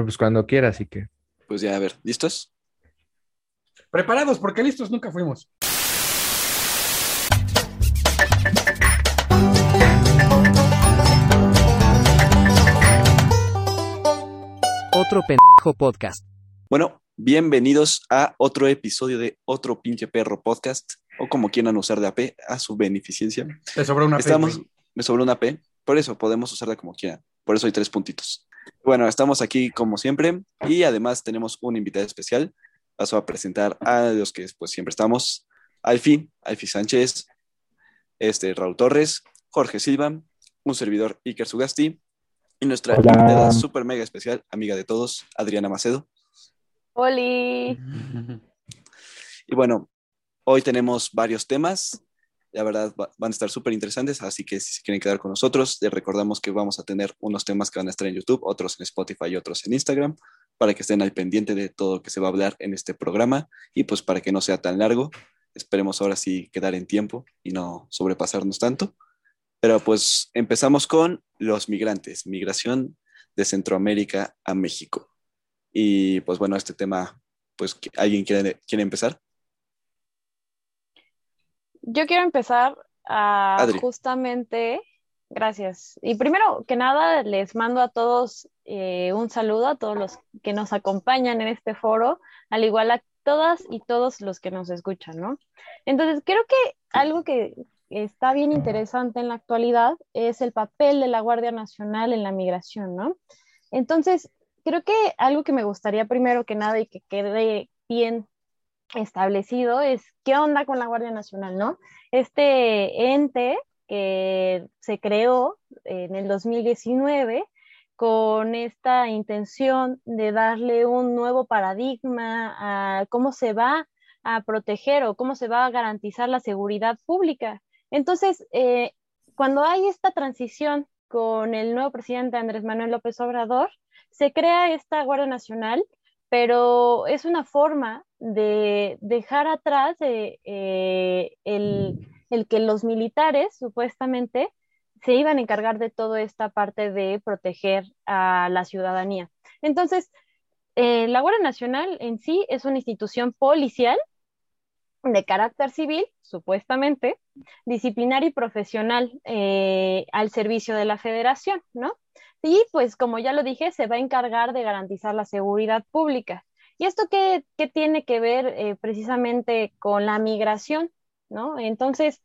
Pues cuando quiera, así que. Pues ya, a ver, ¿listos? Preparados, porque listos nunca fuimos. Otro pendejo podcast. Bueno, bienvenidos a otro episodio de Otro Pinche Perro Podcast, o como quieran usar de AP, a su beneficencia. Te sobró una P, Estamos, me sobró una P, por eso podemos usarla como quieran. Por eso hay tres puntitos. Bueno, estamos aquí como siempre y además tenemos un invitado especial. Paso a presentar a los que pues siempre estamos. Alfi, Alfi Sánchez, este, Raúl Torres, Jorge Silva, un servidor Iker Sugasti y nuestra Hola. invitada super mega especial, amiga de todos, Adriana Macedo. Oli. Y bueno, hoy tenemos varios temas. La verdad va- van a estar súper interesantes, así que si se quieren quedar con nosotros, les recordamos que vamos a tener unos temas que van a estar en YouTube, otros en Spotify y otros en Instagram, para que estén al pendiente de todo lo que se va a hablar en este programa y pues para que no sea tan largo. Esperemos ahora sí quedar en tiempo y no sobrepasarnos tanto. Pero pues empezamos con los migrantes, migración de Centroamérica a México. Y pues bueno, este tema, pues ¿alguien quiere, quiere empezar? Yo quiero empezar a Adri. justamente, gracias. Y primero que nada, les mando a todos eh, un saludo, a todos los que nos acompañan en este foro, al igual a todas y todos los que nos escuchan, ¿no? Entonces, creo que algo que está bien interesante en la actualidad es el papel de la Guardia Nacional en la migración, ¿no? Entonces, creo que algo que me gustaría primero que nada y que quede bien establecido es qué onda con la Guardia Nacional, ¿no? Este ente que se creó en el 2019 con esta intención de darle un nuevo paradigma a cómo se va a proteger o cómo se va a garantizar la seguridad pública. Entonces, eh, cuando hay esta transición con el nuevo presidente Andrés Manuel López Obrador, se crea esta Guardia Nacional pero es una forma de dejar atrás eh, eh, el, el, que los militares supuestamente se iban a encargar de toda esta parte de proteger a la ciudadanía. Entonces, eh, la Guardia Nacional en sí es una institución policial de carácter civil, supuestamente, disciplinar y profesional al servicio de la federación, ¿no? Y pues como ya lo dije, se va a encargar de garantizar la seguridad pública. ¿Y esto qué, qué tiene que ver eh, precisamente con la migración? ¿no? Entonces,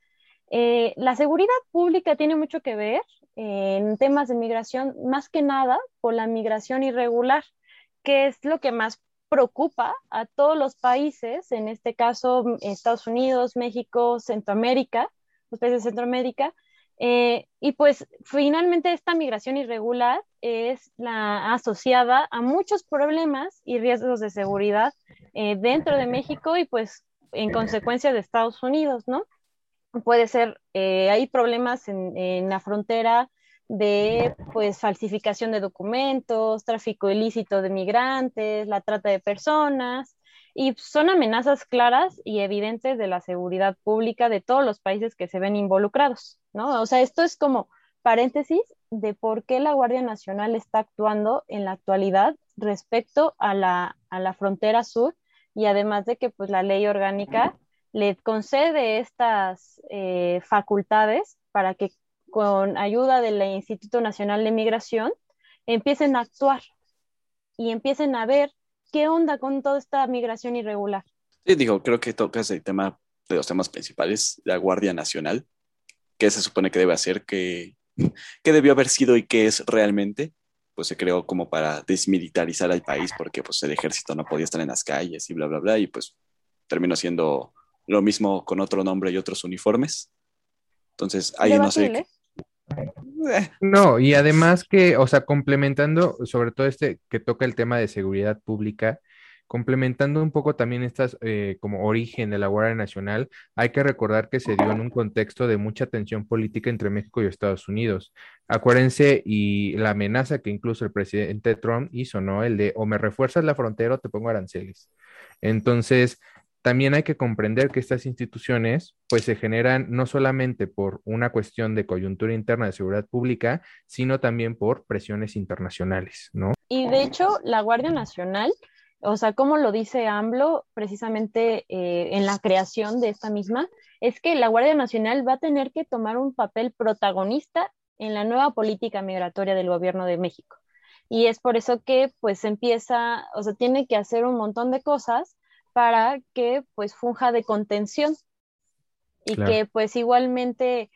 eh, la seguridad pública tiene mucho que ver eh, en temas de migración, más que nada por la migración irregular, que es lo que más preocupa a todos los países, en este caso Estados Unidos, México, Centroamérica, los países de Centroamérica, eh, y pues finalmente esta migración irregular es la asociada a muchos problemas y riesgos de seguridad eh, dentro de México y pues en consecuencia de Estados Unidos, ¿no? Puede ser, eh, hay problemas en, en, la frontera de pues falsificación de documentos, tráfico ilícito de migrantes, la trata de personas, y son amenazas claras y evidentes de la seguridad pública de todos los países que se ven involucrados, ¿no? O sea, esto es como paréntesis de por qué la Guardia Nacional está actuando en la actualidad respecto a la, a la frontera sur y además de que pues la ley orgánica le concede estas eh, facultades para que con ayuda del Instituto Nacional de Migración empiecen a actuar y empiecen a ver ¿qué onda con toda esta migración irregular? Sí, digo, creo que tocas el tema de los temas principales, la Guardia Nacional, que se supone que debe hacer, que, que debió haber sido y que es realmente, pues se creó como para desmilitarizar al país, porque pues el ejército no podía estar en las calles y bla, bla, bla, y pues terminó siendo lo mismo con otro nombre y otros uniformes. Entonces, ahí no sé. No, y además que, o sea, complementando sobre todo este que toca el tema de seguridad pública, complementando un poco también estas eh, como origen de la Guardia Nacional, hay que recordar que se dio en un contexto de mucha tensión política entre México y Estados Unidos. Acuérdense y la amenaza que incluso el presidente Trump hizo, ¿no? El de o me refuerzas la frontera o te pongo aranceles. Entonces, también hay que comprender que estas instituciones pues se generan no solamente por una cuestión de coyuntura interna de seguridad pública, sino también por presiones internacionales, ¿no? Y de hecho, la Guardia Nacional, o sea, como lo dice AMLO precisamente eh, en la creación de esta misma, es que la Guardia Nacional va a tener que tomar un papel protagonista en la nueva política migratoria del gobierno de México. Y es por eso que pues empieza, o sea, tiene que hacer un montón de cosas para que pues funja de contención y Claro. que pues igualmente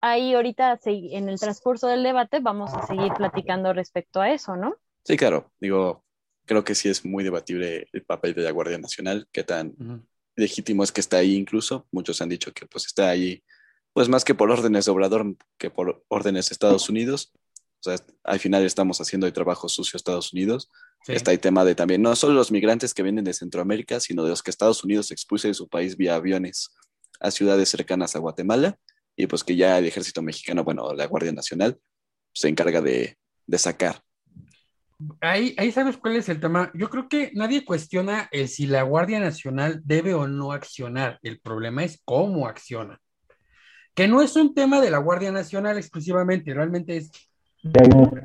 ahí ahorita en el transcurso del debate vamos a seguir platicando respecto a eso, ¿no? Sí, claro, digo, creo que sí es muy debatible el papel de la Guardia Nacional, qué tan legítimo es que está ahí incluso. Muchos han dicho que pues está ahí, pues más que por órdenes de Obrador, que por órdenes de Estados Unidos. O sea, al final estamos haciendo el trabajo sucio a Estados Unidos. Sí. Está el tema de también, no solo los migrantes que vienen de Centroamérica, sino de los que Estados Unidos expulsa de su país vía aviones a ciudades cercanas a Guatemala. Y pues que ya el ejército mexicano, bueno, la Guardia Nacional, se encarga de, de sacar. Ahí, ahí sabes cuál es el tema. Yo creo que nadie cuestiona el si la Guardia Nacional debe o no accionar. El problema es cómo acciona. Que no es un tema de la Guardia Nacional exclusivamente, realmente es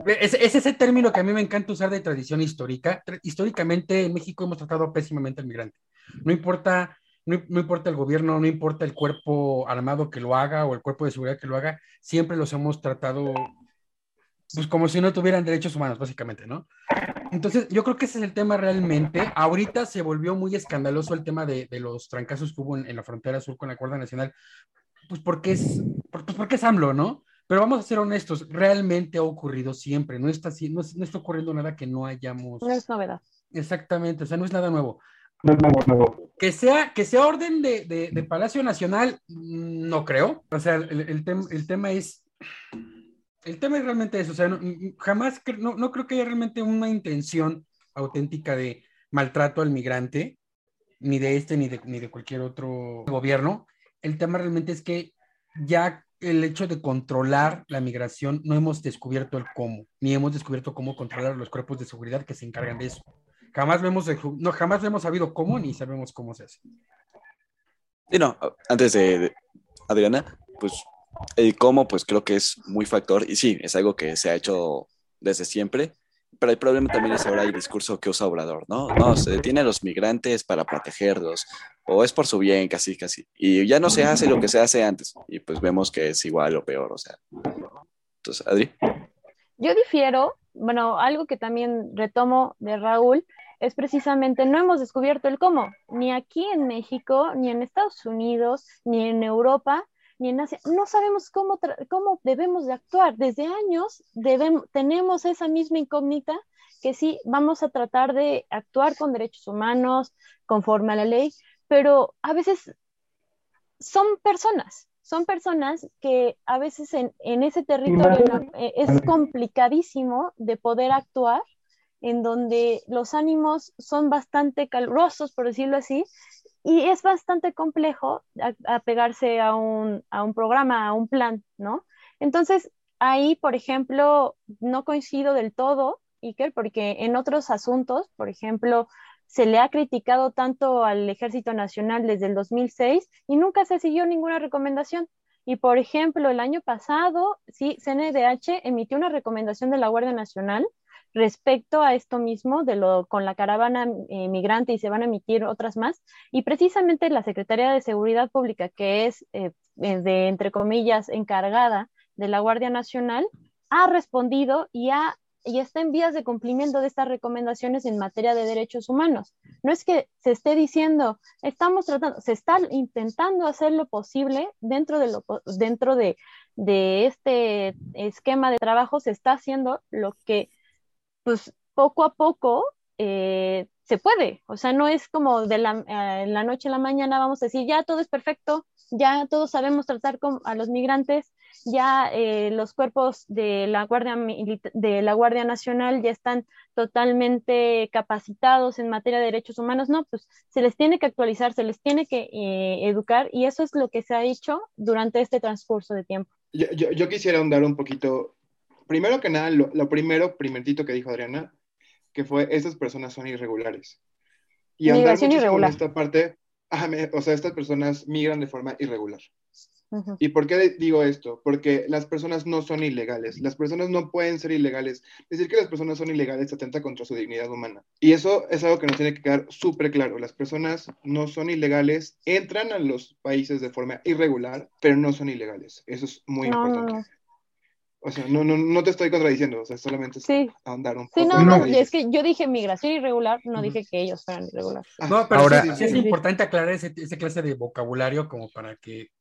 Es, es ese término que a mí me encanta usar de tradición histórica. Históricamente en México hemos tratado pésimamente al migrante. No importa, no, importa el gobierno, no importa el cuerpo armado que lo haga o el cuerpo de seguridad que lo haga, siempre los hemos tratado pues como si no tuvieran derechos humanos, básicamente, ¿no? Entonces, yo creo que ese es el tema realmente. Ahorita se volvió muy escandaloso el tema de, los trancazos que hubo en, la frontera sur con la Guardia Nacional, pues porque es, pues porque es AMLO, ¿no? Pero vamos a ser honestos, realmente ha ocurrido siempre, no está, no, no está ocurriendo nada que no hayamos... No es novedad. Exactamente, o sea, no es nada nuevo. Que sea, que sea orden de, de- de Palacio Nacional, mm, no creo. O sea, el, el tem- el tema es... El tema es realmente eso, o sea, no- jamás, cre- no, no creo que haya realmente una intención auténtica de maltrato al migrante, ni de este, ni de, ni de cualquier otro gobierno. El tema realmente es que ya el hecho de controlar la migración, no hemos descubierto el cómo, ni hemos descubierto cómo controlar los cuerpos de seguridad que se encargan de eso. Jamás lo hemos, no, jamás lo hemos sabido cómo, ni sabemos cómo se hace. Y no, antes de, de- Adriana, pues el cómo, pues creo que es muy factor, y sí, es algo que se ha hecho desde siempre, pero el problema también es ahora el discurso que usa Obrador, ¿no? No, se detiene a los migrantes para protegerlos, o es por su bien, casi, casi, y ya no se hace lo que se hace antes, y pues vemos que es igual o peor, o sea. Entonces, Adri, Yo difiero, bueno, algo que también retomo de Raúl es precisamente no hemos descubierto el cómo, ni aquí en México, ni en Estados Unidos, ni en Europa, ni en Asia. No sabemos cómo, cómo debemos de actuar. Desde años tenemos esa misma incógnita que sí, vamos a tratar de actuar con derechos humanos, conforme a la ley, pero a veces son personas, son personas que a veces en, en ese territorio ¿no? Eh, es complicadísimo de poder actuar, en donde los ánimos son bastante calurosos, por decirlo así, y es bastante complejo a- apegarse a un, a un programa, a un plan, ¿no? Entonces, ahí, por ejemplo, no coincido del todo, Iker, porque en otros asuntos, por ejemplo, se le ha criticado tanto al Ejército Nacional desde el 2006 y nunca se siguió ninguna recomendación. Y por ejemplo, el año pasado, sí, CNDH emitió una recomendación de la Guardia Nacional respecto a esto mismo de lo con la caravana eh, migrante y se van a emitir otras más y precisamente la Secretaría de Seguridad Pública que es eh, de entre comillas encargada de la Guardia Nacional ha respondido y ha y está en vías de cumplimiento de estas recomendaciones en materia de derechos humanos. No es que se esté diciendo, estamos tratando, se está intentando hacer lo posible dentro de, dentro de, de este esquema de trabajo, se está haciendo lo que, pues, poco a poco eh, se puede. O sea, no es como de la, eh, la, noche a la mañana vamos a decir, ya todo es perfecto, ya todos sabemos tratar con, a los migrantes, ya eh, los cuerpos de la, Guardia, de la Guardia Nacional ya están totalmente capacitados en materia de derechos humanos. No, pues se les tiene que actualizar, se les tiene que eh, educar y eso es lo que se ha hecho durante este transcurso de tiempo. Yo, yo, yo quisiera ahondar un poquito, primero que nada, lo, lo, primero, primerito que dijo Adriana, que fue, estas personas son irregulares. Y ahondar muchísimo irregular. en esta parte, ah, me, o sea, estas personas migran de forma irregular. ¿Y por qué digo esto? Porque las personas no son ilegales. Las personas no pueden ser ilegales. Decir que las personas son ilegales atenta contra su dignidad humana. Y eso es algo que nos tiene que quedar súper claro. Las personas no son ilegales, entran a los países de forma irregular, pero no son ilegales. Eso es muy importante. O sea, no, no, no te estoy contradiciendo, o sea, solamente es sí. ahondar un poco. Sí, no, no, es que yo dije migración irregular, no dije que ellos fueran irregulares. no, pero Ahora, sí, es importante aclarar ese, ese, clase de vocabulario como para que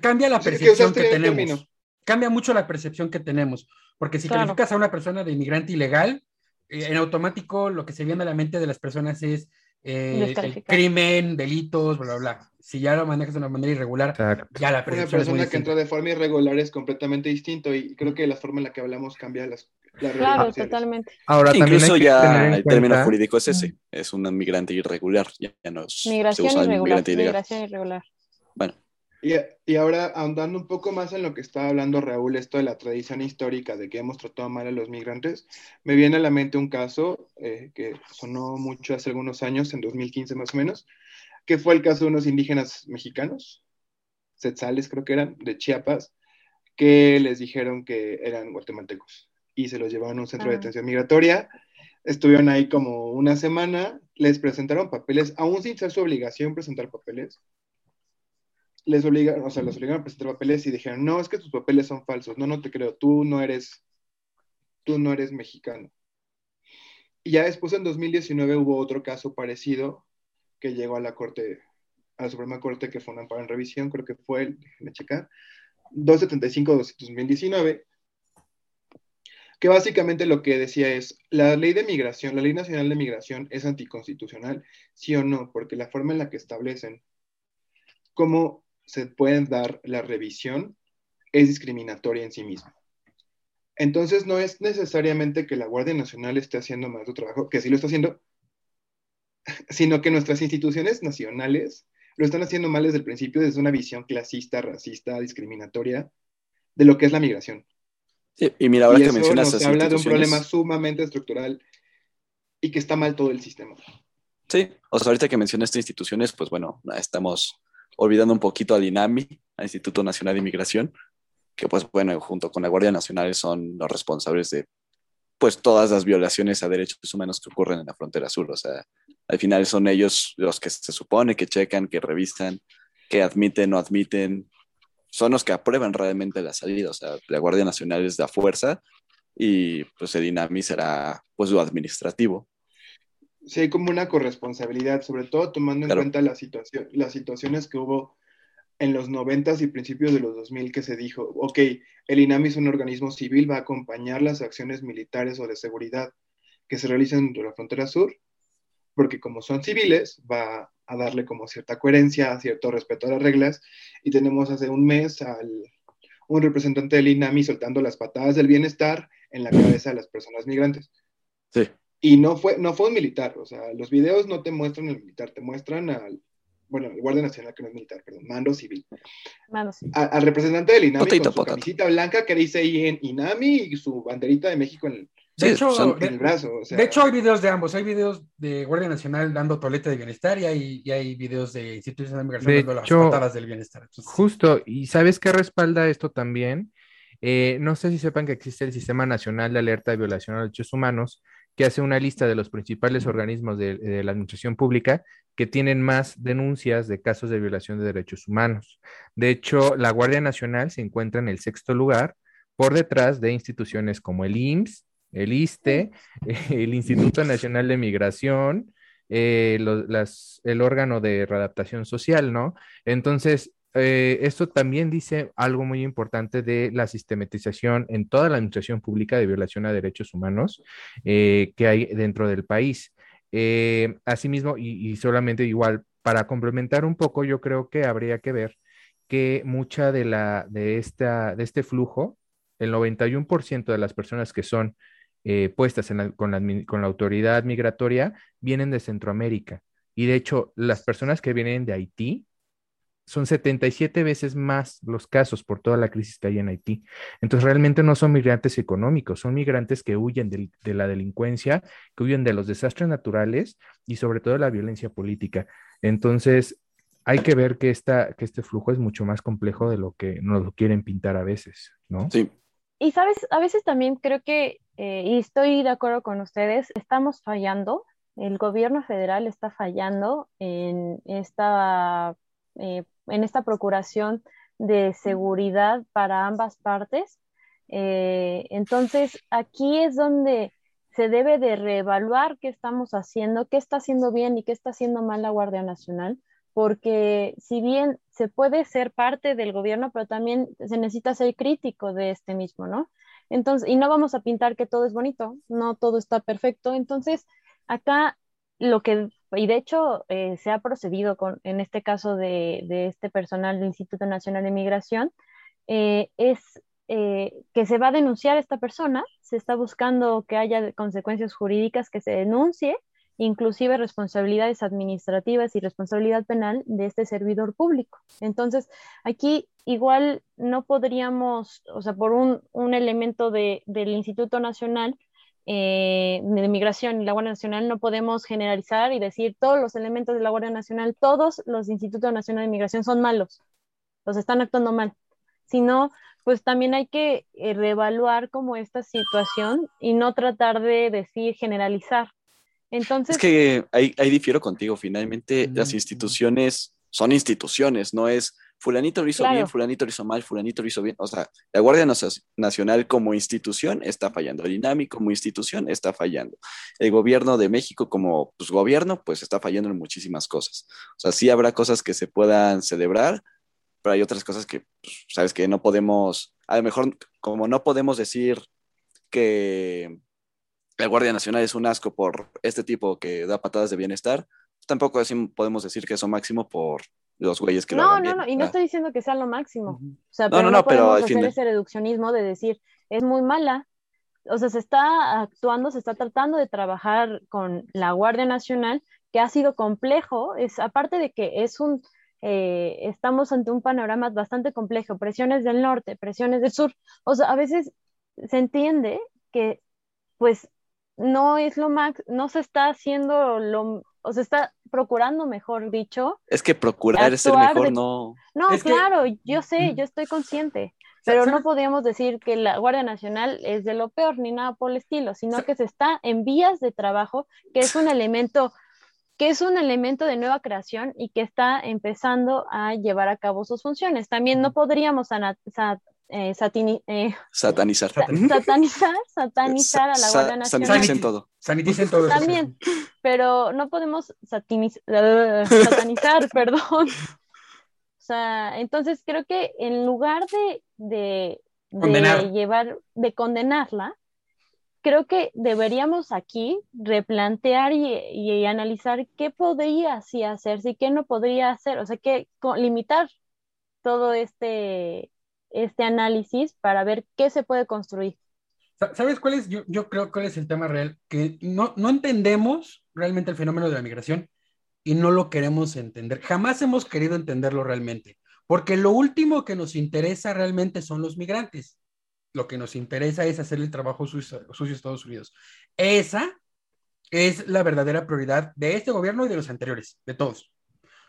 cambia la percepción que, tenemos. Cambia mucho la percepción que tenemos, porque si calificas a una persona de inmigrante ilegal, eh, en automático lo que se viene a la mente de las personas es eh, el crimen, delitos, bla, bla, bla. Si ya lo manejas de una manera irregular, ya la percepción Una persona que entra de forma irregular es completamente distinto y creo que la forma en la que hablamos cambia las, Claro, totalmente. Ahora, Incluso ya el término jurídico es ese, es un inmigrante irregular, ya, no es migración irregular, migración irregular. Bueno, y, ahora, ahondando un poco más en lo que estaba hablando Raúl, esto de la tradición histórica de que hemos tratado mal a los migrantes, me viene a la mente un caso eh, que sonó mucho hace algunos años, en 2015 más o menos, que fue el caso de unos indígenas mexicanos, setzales creo que eran, de Chiapas, que les dijeron que eran guatemaltecos y se los llevaron a un centro de ah. detención migratoria. Estuvieron ahí como una semana, les presentaron papeles, aún sin ser su obligación presentar papeles, les obligan, o sea, los obligaron a presentar papeles y dijeron, no, es que tus papeles son falsos, no, no te creo, tú no eres, tú no eres mexicano. Y ya después en 2019 hubo otro caso parecido que llegó a la Corte, a la Suprema Corte, que fue un amparo en revisión, creo que fue el, déjenme checar, 275 de 2019, que básicamente lo que decía es, la ley de migración, la ley nacional de migración es anticonstitucional, sí o no, porque la forma en la que establecen cómo se puede dar la revisión es discriminatoria en sí misma. Entonces no es necesariamente que la Guardia Nacional esté haciendo más de trabajo, que sí lo está haciendo, sino que nuestras instituciones nacionales lo están haciendo mal desde el principio, desde una visión clasista, racista, discriminatoria de lo que es la migración. y mira, ahora que mencionas nos habla de un problema sumamente estructural y que está mal todo el sistema. Sí, o sea, ahorita que mencionas estas instituciones, pues bueno, estamos olvidando un poquito al INAMI, al Instituto Nacional de Inmigración, que pues bueno, junto con la Guardia Nacional son los responsables de pues todas las violaciones a derechos humanos que ocurren en la frontera sur. O sea, al final son ellos los que se supone que checan, que revisan, que admiten o admiten, son los que aprueban realmente la salida. O sea, la Guardia Nacional es la fuerza y pues el INAMI será pues lo administrativo sí hay como una corresponsabilidad, sobre todo tomando en cuenta la situación, las situaciones que hubo en los 90 y principios de los 2000 que se dijo, ok, el INAMI es un organismo civil, va a acompañar las acciones militares o de seguridad que se realicen de la frontera sur, porque como son civiles, va a darle como cierta coherencia, cierto respeto a las reglas, y tenemos hace un mes al, un representante del INAMI soltando las patadas del bienestar en la cabeza de las personas migrantes. Sí. Y no fue, no fue un militar, o sea, los videos no te muestran al militar, te muestran al, bueno, el Guardia Nacional, que no es militar, perdón, mando civil. Mando civil. al representante del INAMI con su camisita blanca que dice ahí en INAMI y su banderita de México en el, de hecho, el brazo. de hecho, hay videos de ambos. Hay videos de Guardia Nacional dando toleta de bienestar y hay, y hay videos de instituciones de migración dando las patadas del bienestar. justo, y ¿sabes qué respalda esto también? Eh, no sé si sepan que existe el Sistema Nacional de Alerta de Violación a los Derechos Humanos, que hace una lista de los principales organismos de, la administración pública que tienen más denuncias de casos de violación de derechos humanos. De hecho, la Guardia Nacional se encuentra en el sexto lugar por detrás de instituciones como el IMSS, el ISTE, el Instituto Nacional de Migración, eh, el órgano de readaptación social, ¿no? Entonces, eh, esto también dice algo muy importante de la sistematización en toda la administración pública de violación a derechos humanos eh, que hay dentro del país. Eh, asimismo, y, solamente igual, para complementar un poco, yo creo que habría que ver que mucha de, la, de, esta, de este flujo, el 91% de las personas que son puestas con, la, con la autoridad migratoria vienen de Centroamérica. Y de hecho, las personas que vienen de Haití, son 77 veces más los casos por toda la crisis que hay en Haití. Entonces, realmente no son migrantes económicos, son migrantes que huyen de, la delincuencia, que huyen de los desastres naturales y sobre todo de la violencia política. Entonces, hay que ver que, esta, que este flujo es mucho más complejo de lo que nos lo quieren pintar a veces, ¿no? Sí. Y sabes, a veces también creo que, eh, y estoy de acuerdo con ustedes, estamos fallando, el gobierno federal está fallando en esta, eh, en esta procuración de seguridad para ambas partes. Eh, entonces, aquí es donde se debe de reevaluar qué estamos haciendo, qué está haciendo bien y qué está haciendo mal la Guardia Nacional, porque si bien se puede ser parte del gobierno, pero también se necesita ser crítico de este mismo, ¿no? Entonces, y no vamos a pintar que todo es bonito, no todo está perfecto. Entonces, acá lo que, y de hecho eh, se ha procedido con, en este caso de, de, este personal del Instituto Nacional de Migración, eh, es eh, que se va a denunciar a esta persona, se está buscando que haya consecuencias jurídicas que se denuncie, inclusive responsabilidades administrativas y responsabilidad penal de este servidor público. Entonces, aquí igual no podríamos, o sea, por un, un elemento de, del Instituto Nacional eh, de Migración y la Guardia Nacional, no podemos generalizar y decir todos los elementos de la Guardia Nacional, todos los Institutos Nacional de Migración son malos, los están actuando mal, sino pues también hay que eh, reevaluar como esta situación y no tratar de decir generalizar. Entonces... Es que ahí, ahí difiero contigo, finalmente las instituciones son instituciones, no es fulanito lo hizo Claro. bien, fulanito lo hizo mal, fulanito lo hizo bien. O sea, la Guardia Nacio- Nacional como institución está fallando, el INAMI como institución está fallando, el gobierno de México como pues, gobierno pues está fallando en muchísimas cosas. O sea, sí habrá cosas que se puedan celebrar, pero hay otras cosas que, pues, sabes, que no podemos, a lo mejor como no podemos decir que la Guardia Nacional es un asco por este tipo que da patadas de bienestar, tampoco podemos decir que eso máximo por los güeyes que lo No, hagan no, bien. no, y no estoy diciendo que sea lo máximo. O sea, No, pero no, no, no, pero podemos hacer ese reduccionismo de decir, es muy mala. O sea, se está actuando, se está tratando de trabajar con la Guardia Nacional, que ha sido complejo, es aparte de que es un, eh, estamos ante un panorama bastante complejo, presiones del norte, presiones del sur. O sea, a veces se entiende que, pues, no es lo más, no se está haciendo lo, o se está procurando, mejor dicho, Es que procurar es ser mejor, de- no. no, Es que- claro, yo sé, yo estoy consciente, pero no podríamos decir que la Guardia Nacional es de lo peor ni nada por el estilo, sino que se está en vías de trabajo, que es un elemento, que es un elemento de nueva creación y que está empezando a llevar a cabo sus funciones. También no podríamos eh, satini- eh, Satanizar. Satanizar. satanizar, a la Guardia Nacional. Saniticen todo. Saniticen todo eso. También, pero no podemos satiniz- satanizar, perdón. O sea, entonces creo que en lugar de, de, de llevar, de condenarla, creo que deberíamos aquí replantear y, y analizar qué podría sí hacerse y qué no podría hacer, o sea, que limitar todo este, este análisis para ver qué se puede construir. Sa- ¿Sabes cuál es? Yo, yo creo cuál es el tema real, que no, no entendemos realmente el fenómeno de la migración y no lo queremos entender. Jamás hemos querido entenderlo realmente, porque lo último que nos interesa realmente son los migrantes. Lo que nos interesa es hacer el trabajo sucio, sucio a Estados Unidos. Esa es la verdadera prioridad de este gobierno y de los anteriores, de todos.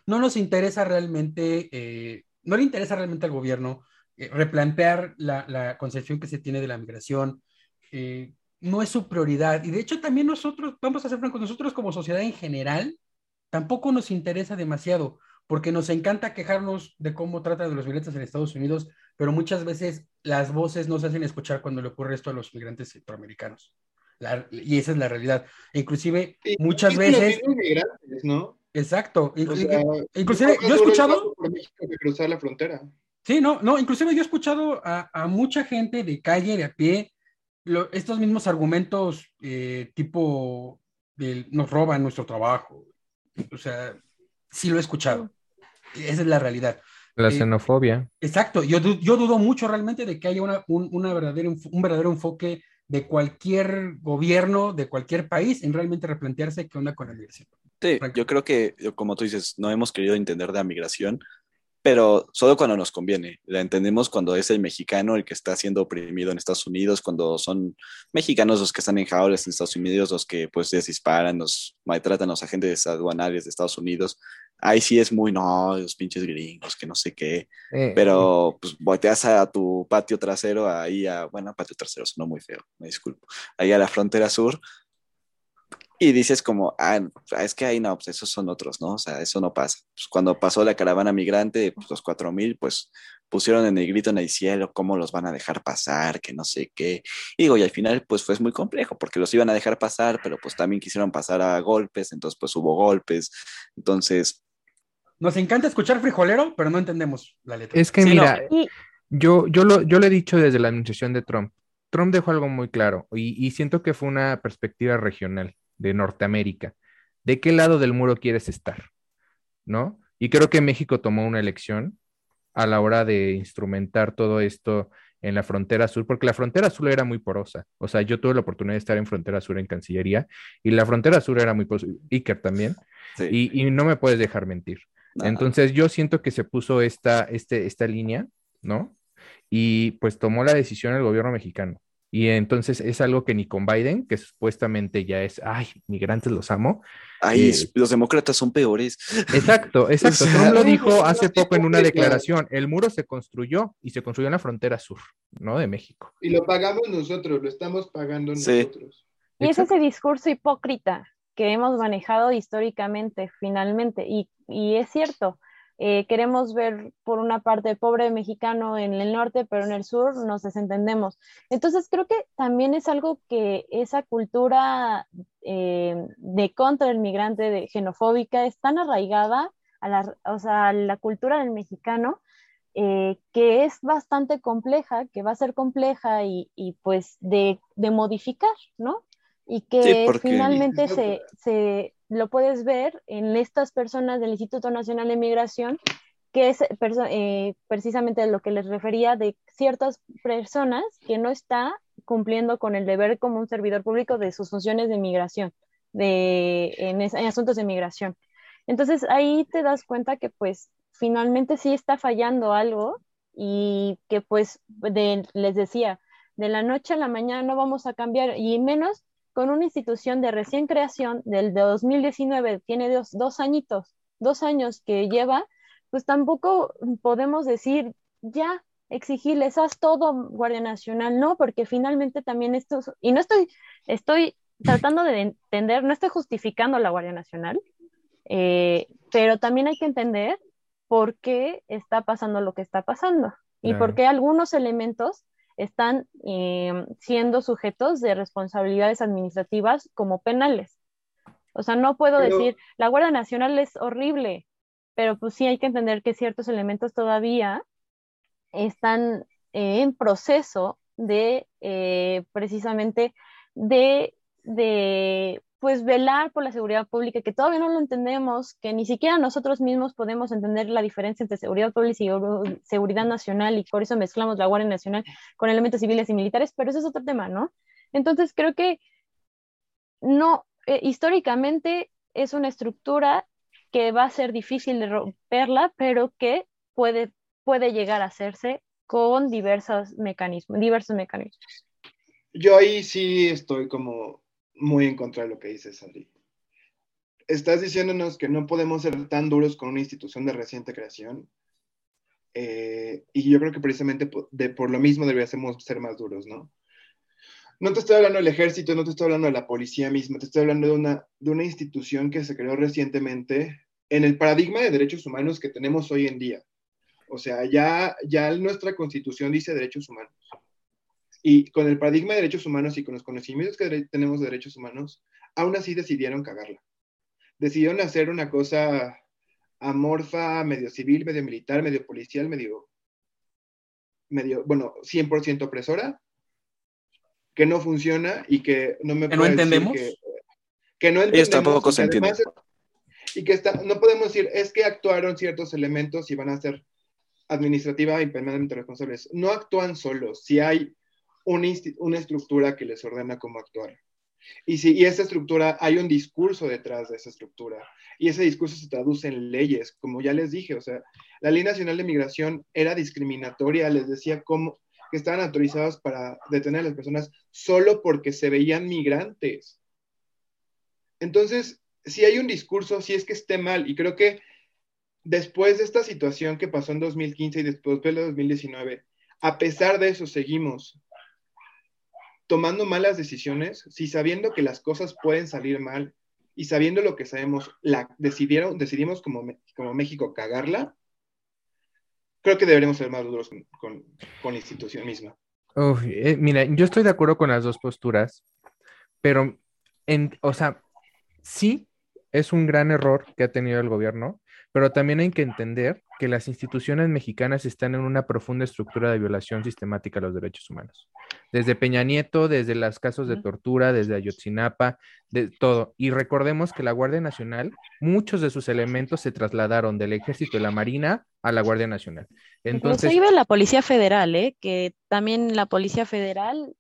No nos interesa realmente, eh, no le interesa realmente al gobierno eh, replantear la, la concepción que se tiene de la migración, eh, no es su prioridad. Y de hecho también nosotros, vamos a ser francos, nosotros como sociedad en general, tampoco nos interesa demasiado, porque nos encanta quejarnos de cómo tratan de los migrantes en Estados Unidos, pero muchas veces las voces no se hacen escuchar cuando le ocurre esto a los migrantes centroamericanos. La- y esa es la realidad. Inclusive, Sí, muchas veces, exacto, O inclu- sea, inclusive yo he escuchado... por México que cruzar la frontera. Sí, no, no, inclusive yo he escuchado a, a mucha gente de calle, de a pie, lo- estos mismos argumentos eh, tipo del, nos roban nuestro trabajo. O sea, sí lo he escuchado. Esa es la realidad. La Eh, xenofobia. Exacto, yo, yo dudo mucho realmente de que haya una, un, una verdadera, enf- un verdadero enfoque de cualquier gobierno, de cualquier país, en realmente replantearse qué onda con la migración. Sí, yo creo que, como tú dices, no hemos querido entender de la migración, pero solo cuando nos conviene. La entendemos cuando es el mexicano el que está siendo oprimido en Estados Unidos, cuando son mexicanos los que están en jaulas en Estados Unidos, los que pues les disparan, nos maltratan los agentes aduanales de Estados Unidos. ahí sí es muy, no, los pinches gringos, que no sé qué. Eh, pero pues volteas a tu patio trasero, ahí a, bueno, patio trasero sonó muy feo, me disculpo, ahí a la frontera sur. Y dices como, ah, es que ahí no, pues esos son otros, ¿no? O sea, eso no pasa. Pues cuando pasó la caravana migrante, pues los 4000, pues pusieron en el grito en el cielo cómo los van a dejar pasar, que no sé qué. Y digo, y al final pues fue muy complejo porque los iban a dejar pasar, pero pues también quisieron pasar a golpes, entonces pues hubo golpes. Entonces, nos encanta escuchar frijolero, pero no entendemos la letra. Es que mira, yo, yo, lo, yo lo he dicho desde la administración de Trump. Trump dejó algo muy claro y, siento que fue una perspectiva regional de Norteamérica. ¿De qué lado del muro quieres estar? ¿No? Y creo que México tomó una elección a la hora de instrumentar todo esto en la frontera sur, porque la frontera sur era muy porosa. O sea, yo tuve la oportunidad de estar en frontera sur en Cancillería y la frontera sur era muy porosa. Iker también. Y, y, no me puedes dejar mentir. Entonces yo siento que se puso esta, este, esta línea, ¿no? Y pues tomó la decisión el gobierno mexicano. Y entonces es algo que ni con Biden, que supuestamente ya es, ay, migrantes los amo. Ay, eh, los demócratas son peores. Exacto, exacto. Trump lo dijo hace poco en una declaración. El muro se construyó y se construyó en la frontera sur, ¿no? De México. Y lo pagamos nosotros, lo estamos pagando nosotros. Y es ese discurso hipócrita que hemos manejado históricamente, finalmente. Y, es cierto, eh, queremos ver por una parte pobre mexicano en el norte, pero en el sur nos desentendemos. Entonces creo que también es algo que esa cultura eh, de contra el migrante, de xenofóbica, es tan arraigada a la, o sea, la cultura del mexicano. Eh, que es bastante compleja, que va a ser compleja y, y pues de, de, modificar, ¿no? Y que finalmente se, se, lo puedes ver en estas personas del Instituto Nacional de Migración, que es eh, precisamente lo que les refería de ciertas personas que no está cumpliendo con el deber como un servidor público de sus funciones de migración, de, en, asuntos de migración. Entonces ahí te das cuenta que pues finalmente sí está fallando algo y que pues les decía, de la noche a la mañana no vamos a cambiar y menos con una institución de recién creación del de 2019, tiene dos, dos añitos, dos años que lleva, pues tampoco podemos decir ya exigirles, haz todo Guardia Nacional, no, porque finalmente también esto, y no estoy, estoy tratando de entender, no estoy justificando la Guardia Nacional, eh, pero también hay que entender por qué está pasando lo que está pasando y por qué algunos elementos están eh, siendo sujetos de responsabilidades administrativas como penales. O sea, no puedo decir, la Guardia Nacional es horrible, pero pues sí hay que entender que ciertos elementos todavía están eh, en proceso de eh, precisamente de, de pues velar por la seguridad pública, que todavía no lo entendemos, que ni siquiera nosotros mismos podemos entender la diferencia entre seguridad pública y seguridad nacional, y por eso mezclamos la Guardia Nacional con elementos civiles y militares, pero eso es otro tema, ¿no? Entonces creo que no, eh, históricamente es una estructura que va a ser difícil de romperla, pero que puede, puede llegar a hacerse con diversos mecanismos, diversos mecanismos. Yo ahí sí estoy como muy en contra de lo que dices, Adri. Estás diciéndonos que no podemos ser tan duros con una institución de reciente creación. Eh, y yo creo que precisamente por, de, por lo mismo deberíamos ser más duros, ¿no? No te estoy hablando del ejército, no te estoy hablando de la policía misma, te estoy hablando de una, de una institución que se creó recientemente en el paradigma de derechos humanos que tenemos hoy en día. O sea, ya, ya nuestra constitución dice derechos humanos. Y con el paradigma de derechos humanos y con los conocimientos que tenemos de derechos humanos, aún así decidieron cagarla. Decidieron hacer una cosa amorfa, medio civil, medio militar, medio policial, medio, medio bueno, 100% opresora, que no funciona y que no me ¿Que no entendemos. Que, no entendemos. tampoco se entiende. Y que está, no podemos decir, es que actuaron ciertos elementos y van a ser administrativa y penalmente responsables. No actúan solos. Si hay una, estructura que les ordena cómo actuar. Y si y esa estructura, hay un discurso detrás de esa estructura. Y ese discurso se traduce en leyes, como ya les dije, o sea, la Ley Nacional de Migración era discriminatoria, les decía cómo que estaban autorizados para detener a las personas solo porque se veían migrantes. Entonces, si hay un discurso, si es que esté mal, y creo que después de esta situación que pasó en 2015 y después de 2019, a pesar de eso seguimos tomando malas decisiones, si sabiendo que las cosas pueden salir mal y sabiendo lo que sabemos, la, decidieron, decidimos como, como México cagarla, creo que deberíamos ser más duros con, la institución misma. Eh, mira, yo estoy de acuerdo con las dos posturas, pero, en, o sea, sí es un gran error que ha tenido el gobierno, pero también hay que entender que las instituciones mexicanas están en una profunda estructura de violación sistemática a los derechos humanos. Desde Peña Nieto, desde los casos de tortura, desde Ayotzinapa, de todo. Y recordemos que la Guardia Nacional, muchos de sus elementos se trasladaron del Ejército y la Marina a la Guardia Nacional. Entonces, Inclusive la Policía Federal, ¿eh? que también la Policía Federal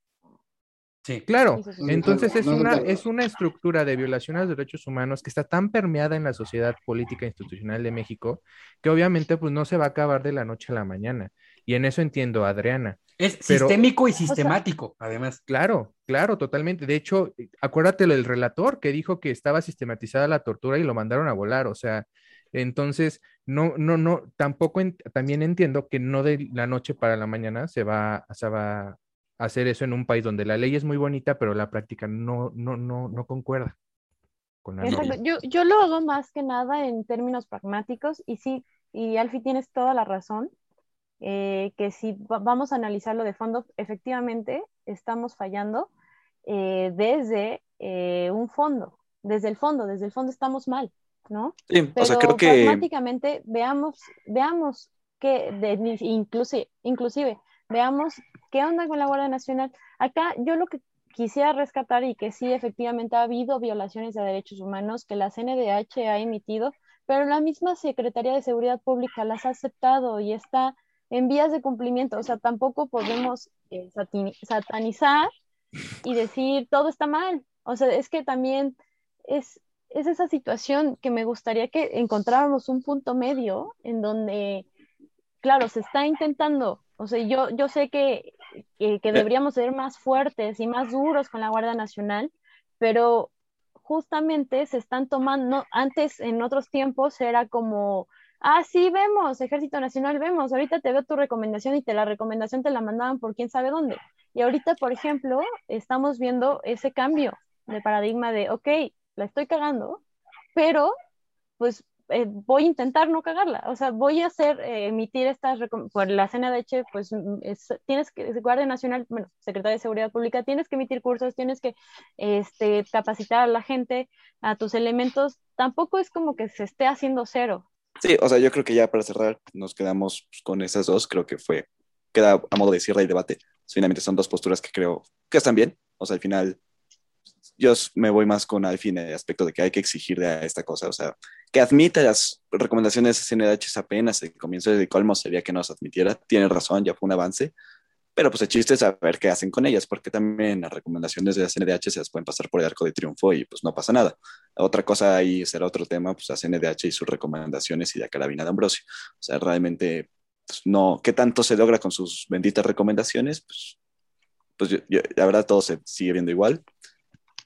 Sí, claro. Entonces es una, es una estructura de violación a los derechos humanos que está tan permeada en la sociedad política e institucional de México que obviamente pues no se va a acabar de la noche a la mañana. Y en eso entiendo a Adriana. Es sistémico y sistemático, además. Claro, claro, totalmente. De hecho, acuérdate del relator que dijo que estaba sistematizada la tortura y lo mandaron a volar. O sea, entonces, no, no, no, tampoco también entiendo que no de la noche para la mañana se va, se va hacer eso en un país donde la ley es muy bonita, pero la práctica no, no, no, no concuerda. Con la Yo, yo lo hago más que nada en términos pragmáticos y sí, y Alfie tienes toda la razón, eh, que si vamos a analizarlo de fondo, efectivamente estamos fallando eh, desde eh, un fondo, desde el fondo, desde el fondo estamos mal, ¿no? Sí, Pero o sea, creo que... pragmáticamente veamos, veamos que de, inclusive, inclusive veamos qué onda con la Guardia Nacional. Acá yo lo que quisiera rescatar y que sí, efectivamente ha habido violaciones de derechos humanos que la CNDH ha emitido, pero la misma Secretaría de Seguridad Pública las ha aceptado y está en vías de cumplimiento. O sea, tampoco podemos eh, satanizar y decir todo está mal. O sea, es que también es, es esa situación que me gustaría que encontráramos un punto medio en donde, claro, se está intentando o sea, yo, yo sé que, que, eh. deberíamos ser más fuertes y más duros con la Guardia Nacional, pero justamente se están tomando, antes en otros tiempos era como, ah, sí, vemos, Ejército Nacional, vemos, ahorita te veo tu recomendación y te la recomendación te la mandaban por quién sabe dónde. Y ahorita, por ejemplo, estamos viendo ese cambio de paradigma de, ok, la estoy cagando, pero pues eh, voy a intentar no cagarla, o sea, voy a hacer, eh, emitir estas, por la CNDH, pues mm, tienes que, Guardia Nacional, bueno, Secretaría de Seguridad Pública, tienes que emitir cursos, tienes que este, capacitar a la gente, a tus elementos, tampoco es como que se esté haciendo cero. Sí, o sea, yo creo que ya para cerrar nos quedamos con esas dos, creo que fue, queda a modo de cierre y debate, finalmente son dos posturas que creo que están bien, o sea, al final yo me voy más con al fin el aspecto de que hay que exigirle a esta cosa, o sea, que admita las recomendaciones de CNDH apenas el comienzo de Colmo sería que nos admitiera, tiene razón, ya fue un avance, pero pues el chiste es saber qué hacen con ellas, porque también las recomendaciones de la CNDH se las pueden pasar por el arco de triunfo y pues no pasa nada. Otra cosa ahí será otro tema, pues la CNDH y sus recomendaciones y la carabina de Ambrosio. O sea, realmente, pues no, ¿qué tanto se logra con sus benditas recomendaciones? Pues, pues la verdad todo se sigue viendo igual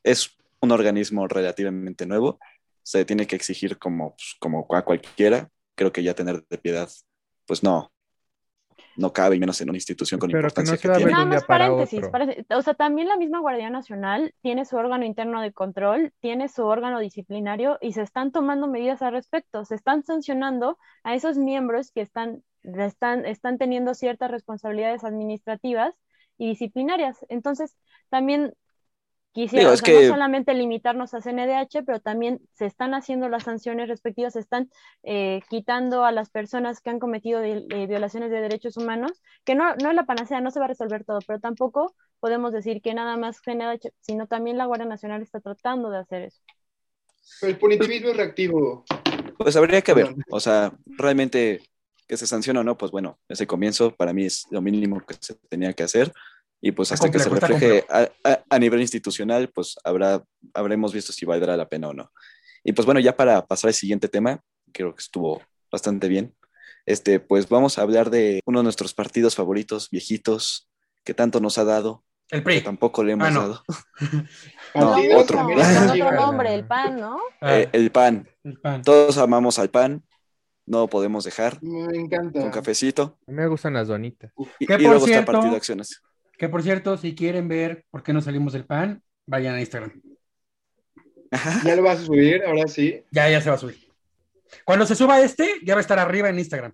es un organismo relativamente nuevo, se tiene que exigir como, pues, como a cualquiera. Creo que ya tener de piedad, pues no, no cabe, y menos en una institución con importancia que, tiene. Nada más paréntesis, o sea, también la misma Guardia Nacional tiene su órgano interno de control, tiene su órgano disciplinario y se están tomando medidas al respecto, se están sancionando a esos miembros que están, están, están teniendo ciertas responsabilidades administrativas y disciplinarias. Entonces, también Quisiera no solamente limitarnos a CNDH, pero también se están haciendo las sanciones respectivas, se están eh, quitando a las personas que han cometido violaciones de derechos humanos, que no, no es la panacea, no se va a resolver todo, pero tampoco podemos decir que nada más CNDH, sino también la Guardia Nacional está tratando de hacer eso. el punitivismo es reactivo. Pues habría que ver, o sea, realmente que se sanciona o no, pues bueno, ese comienzo para mí es lo mínimo que se tenía que hacer y pues hasta que se refleje a, nivel institucional, pues habrá, habremos visto si valdrá la pena o no. Y pues bueno, ya para pasar al siguiente tema, creo que estuvo bastante bien. Este, pues vamos a hablar de uno de nuestros partidos favoritos, viejitos, que tanto nos ha dado. El PRI. Que tampoco le hemos ah, dado. no, otro. otro nombre, el PAN, ¿no? Eh, el, PAN. el PAN. Todos amamos al PAN no podemos dejar. Me encanta. Un cafecito. A mí me gustan las donitas. Y, y por luego está cierto- partido de acciones. Que por cierto, si quieren ver por qué no salimos del pan, vayan a Instagram. Ya lo vas a subir, ahora sí. Ya, ya se va a subir. Cuando se suba este, ya va a estar arriba en Instagram.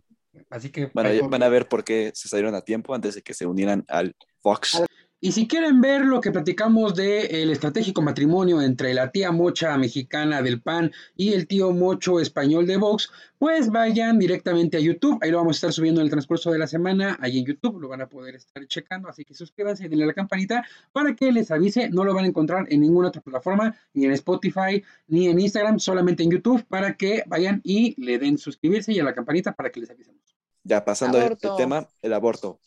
Así que Van a, van a ver por qué se salieron a tiempo antes de que se unieran al Fox. Y si quieren ver lo que platicamos del estratégico matrimonio entre la tía mocha mexicana del PAN y el tío mocho español de Vox, pues vayan directamente a YouTube. Ahí lo vamos a estar subiendo en el transcurso de la semana. Ahí en YouTube lo van a poder estar checando. Así que suscríbanse y denle a la campanita para que les avise. No lo van a encontrar en ninguna otra plataforma, ni en Spotify, ni en Instagram, solamente en YouTube, para que vayan y le den suscribirse y a la campanita para que les avisemos. Ya pasando el, tema, el aborto.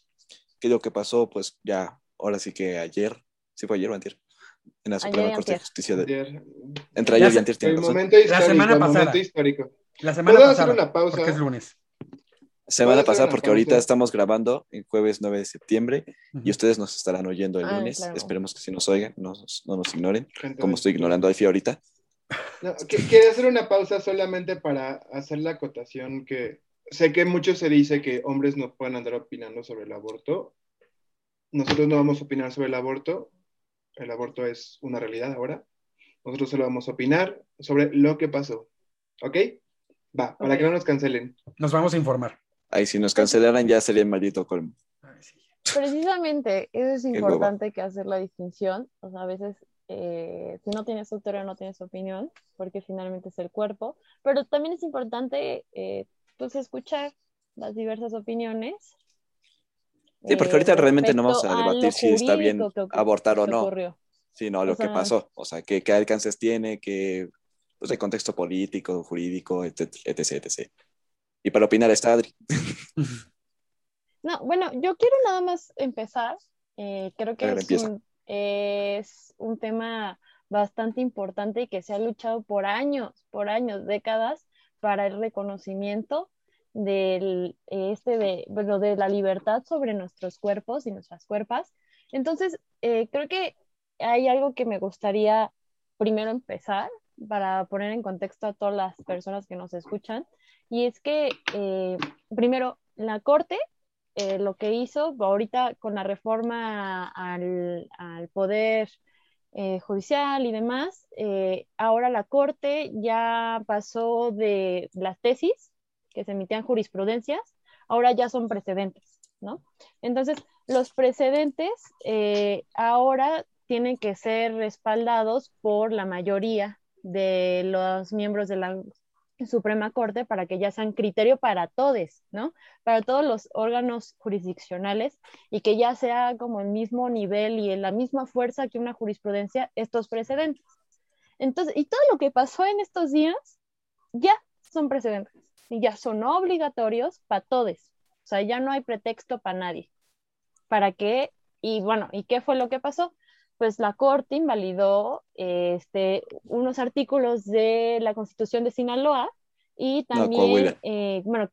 ¿Qué es lo que pasó? Pues ya, ahora sí que ayer, sí fue ayer o antier, en la Suprema y Corte de. Justicia. De, Ayer. entre ayer y se- antier, tiene El razón. momento histórico. semana el pasada. momento histórico. La semana ¿Puedo hacer pasada, una pausa? porque es lunes. Semana ¿Puedo hacer pasada, porque ahorita estamos grabando en jueves 9 de septiembre y ustedes nos estarán oyendo el Ah, lunes. claro. Esperemos que si nos oigan, no, nos- no nos ignoren, Gente, como estoy ignorando a Alfie ahorita. No, que- quería hacer una pausa solamente para hacer la acotación que sé que mucho se dice que hombres no pueden andar opinando sobre el aborto. Nosotros no vamos a opinar sobre el aborto. El aborto es una realidad ahora. Nosotros solo vamos a opinar sobre lo que pasó. ¿Ok? Va, para que no nos cancelen. Nos vamos a informar. Ahí si nos cancelaran ya sería el maldito colmo. Ay, sí. Precisamente, eso es importante que hacer la distinción. O sea, a veces, eh, si no tienes útero, no tienes opinión, porque finalmente es el cuerpo. Pero también es importante, eh, pues, escuchar las diversas opiniones. Sí, porque eh, ahorita realmente no vamos a debatir si está bien que abortar o que no. ocurrió. Sí, no, lo O que sea- pasó. O sea, qué, qué alcances tiene, qué, pues, el contexto político, jurídico, etc, etc, etc. Y para opinar está Adri. No, bueno, yo quiero nada más empezar. eh, creo que es un, es un tema bastante importante y que se ha luchado por años, por años, décadas, para el reconocimiento del, este de, bueno, de la libertad sobre nuestros cuerpos y nuestras cuerpas. Entonces, eh, creo que hay algo que me gustaría primero empezar para poner en contexto a todas las personas que nos escuchan, y es que eh, primero la Corte eh, lo que hizo ahorita con la reforma al, al poder judicial y demás, ahora la Corte ya pasó de las tesis que se emitían jurisprudencias, ahora ya son precedentes, ¿no? Entonces, los precedentes eh, ahora tienen que ser respaldados por la mayoría de los miembros de la Suprema Corte para que ya sean criterio para todos, ¿no? Para todos los órganos jurisdiccionales y que ya sea como el mismo nivel y en la misma fuerza que una jurisprudencia estos precedentes. Entonces, y todo lo que pasó en estos días ya son precedentes y ya son obligatorios para todos. O sea, ya no hay pretexto para nadie. ¿Para qué? Y bueno, ¿y qué fue lo que pasó? Pues la Corte invalidó este, unos artículos de la Constitución de Sinaloa y también, Coahuila. eh, bueno,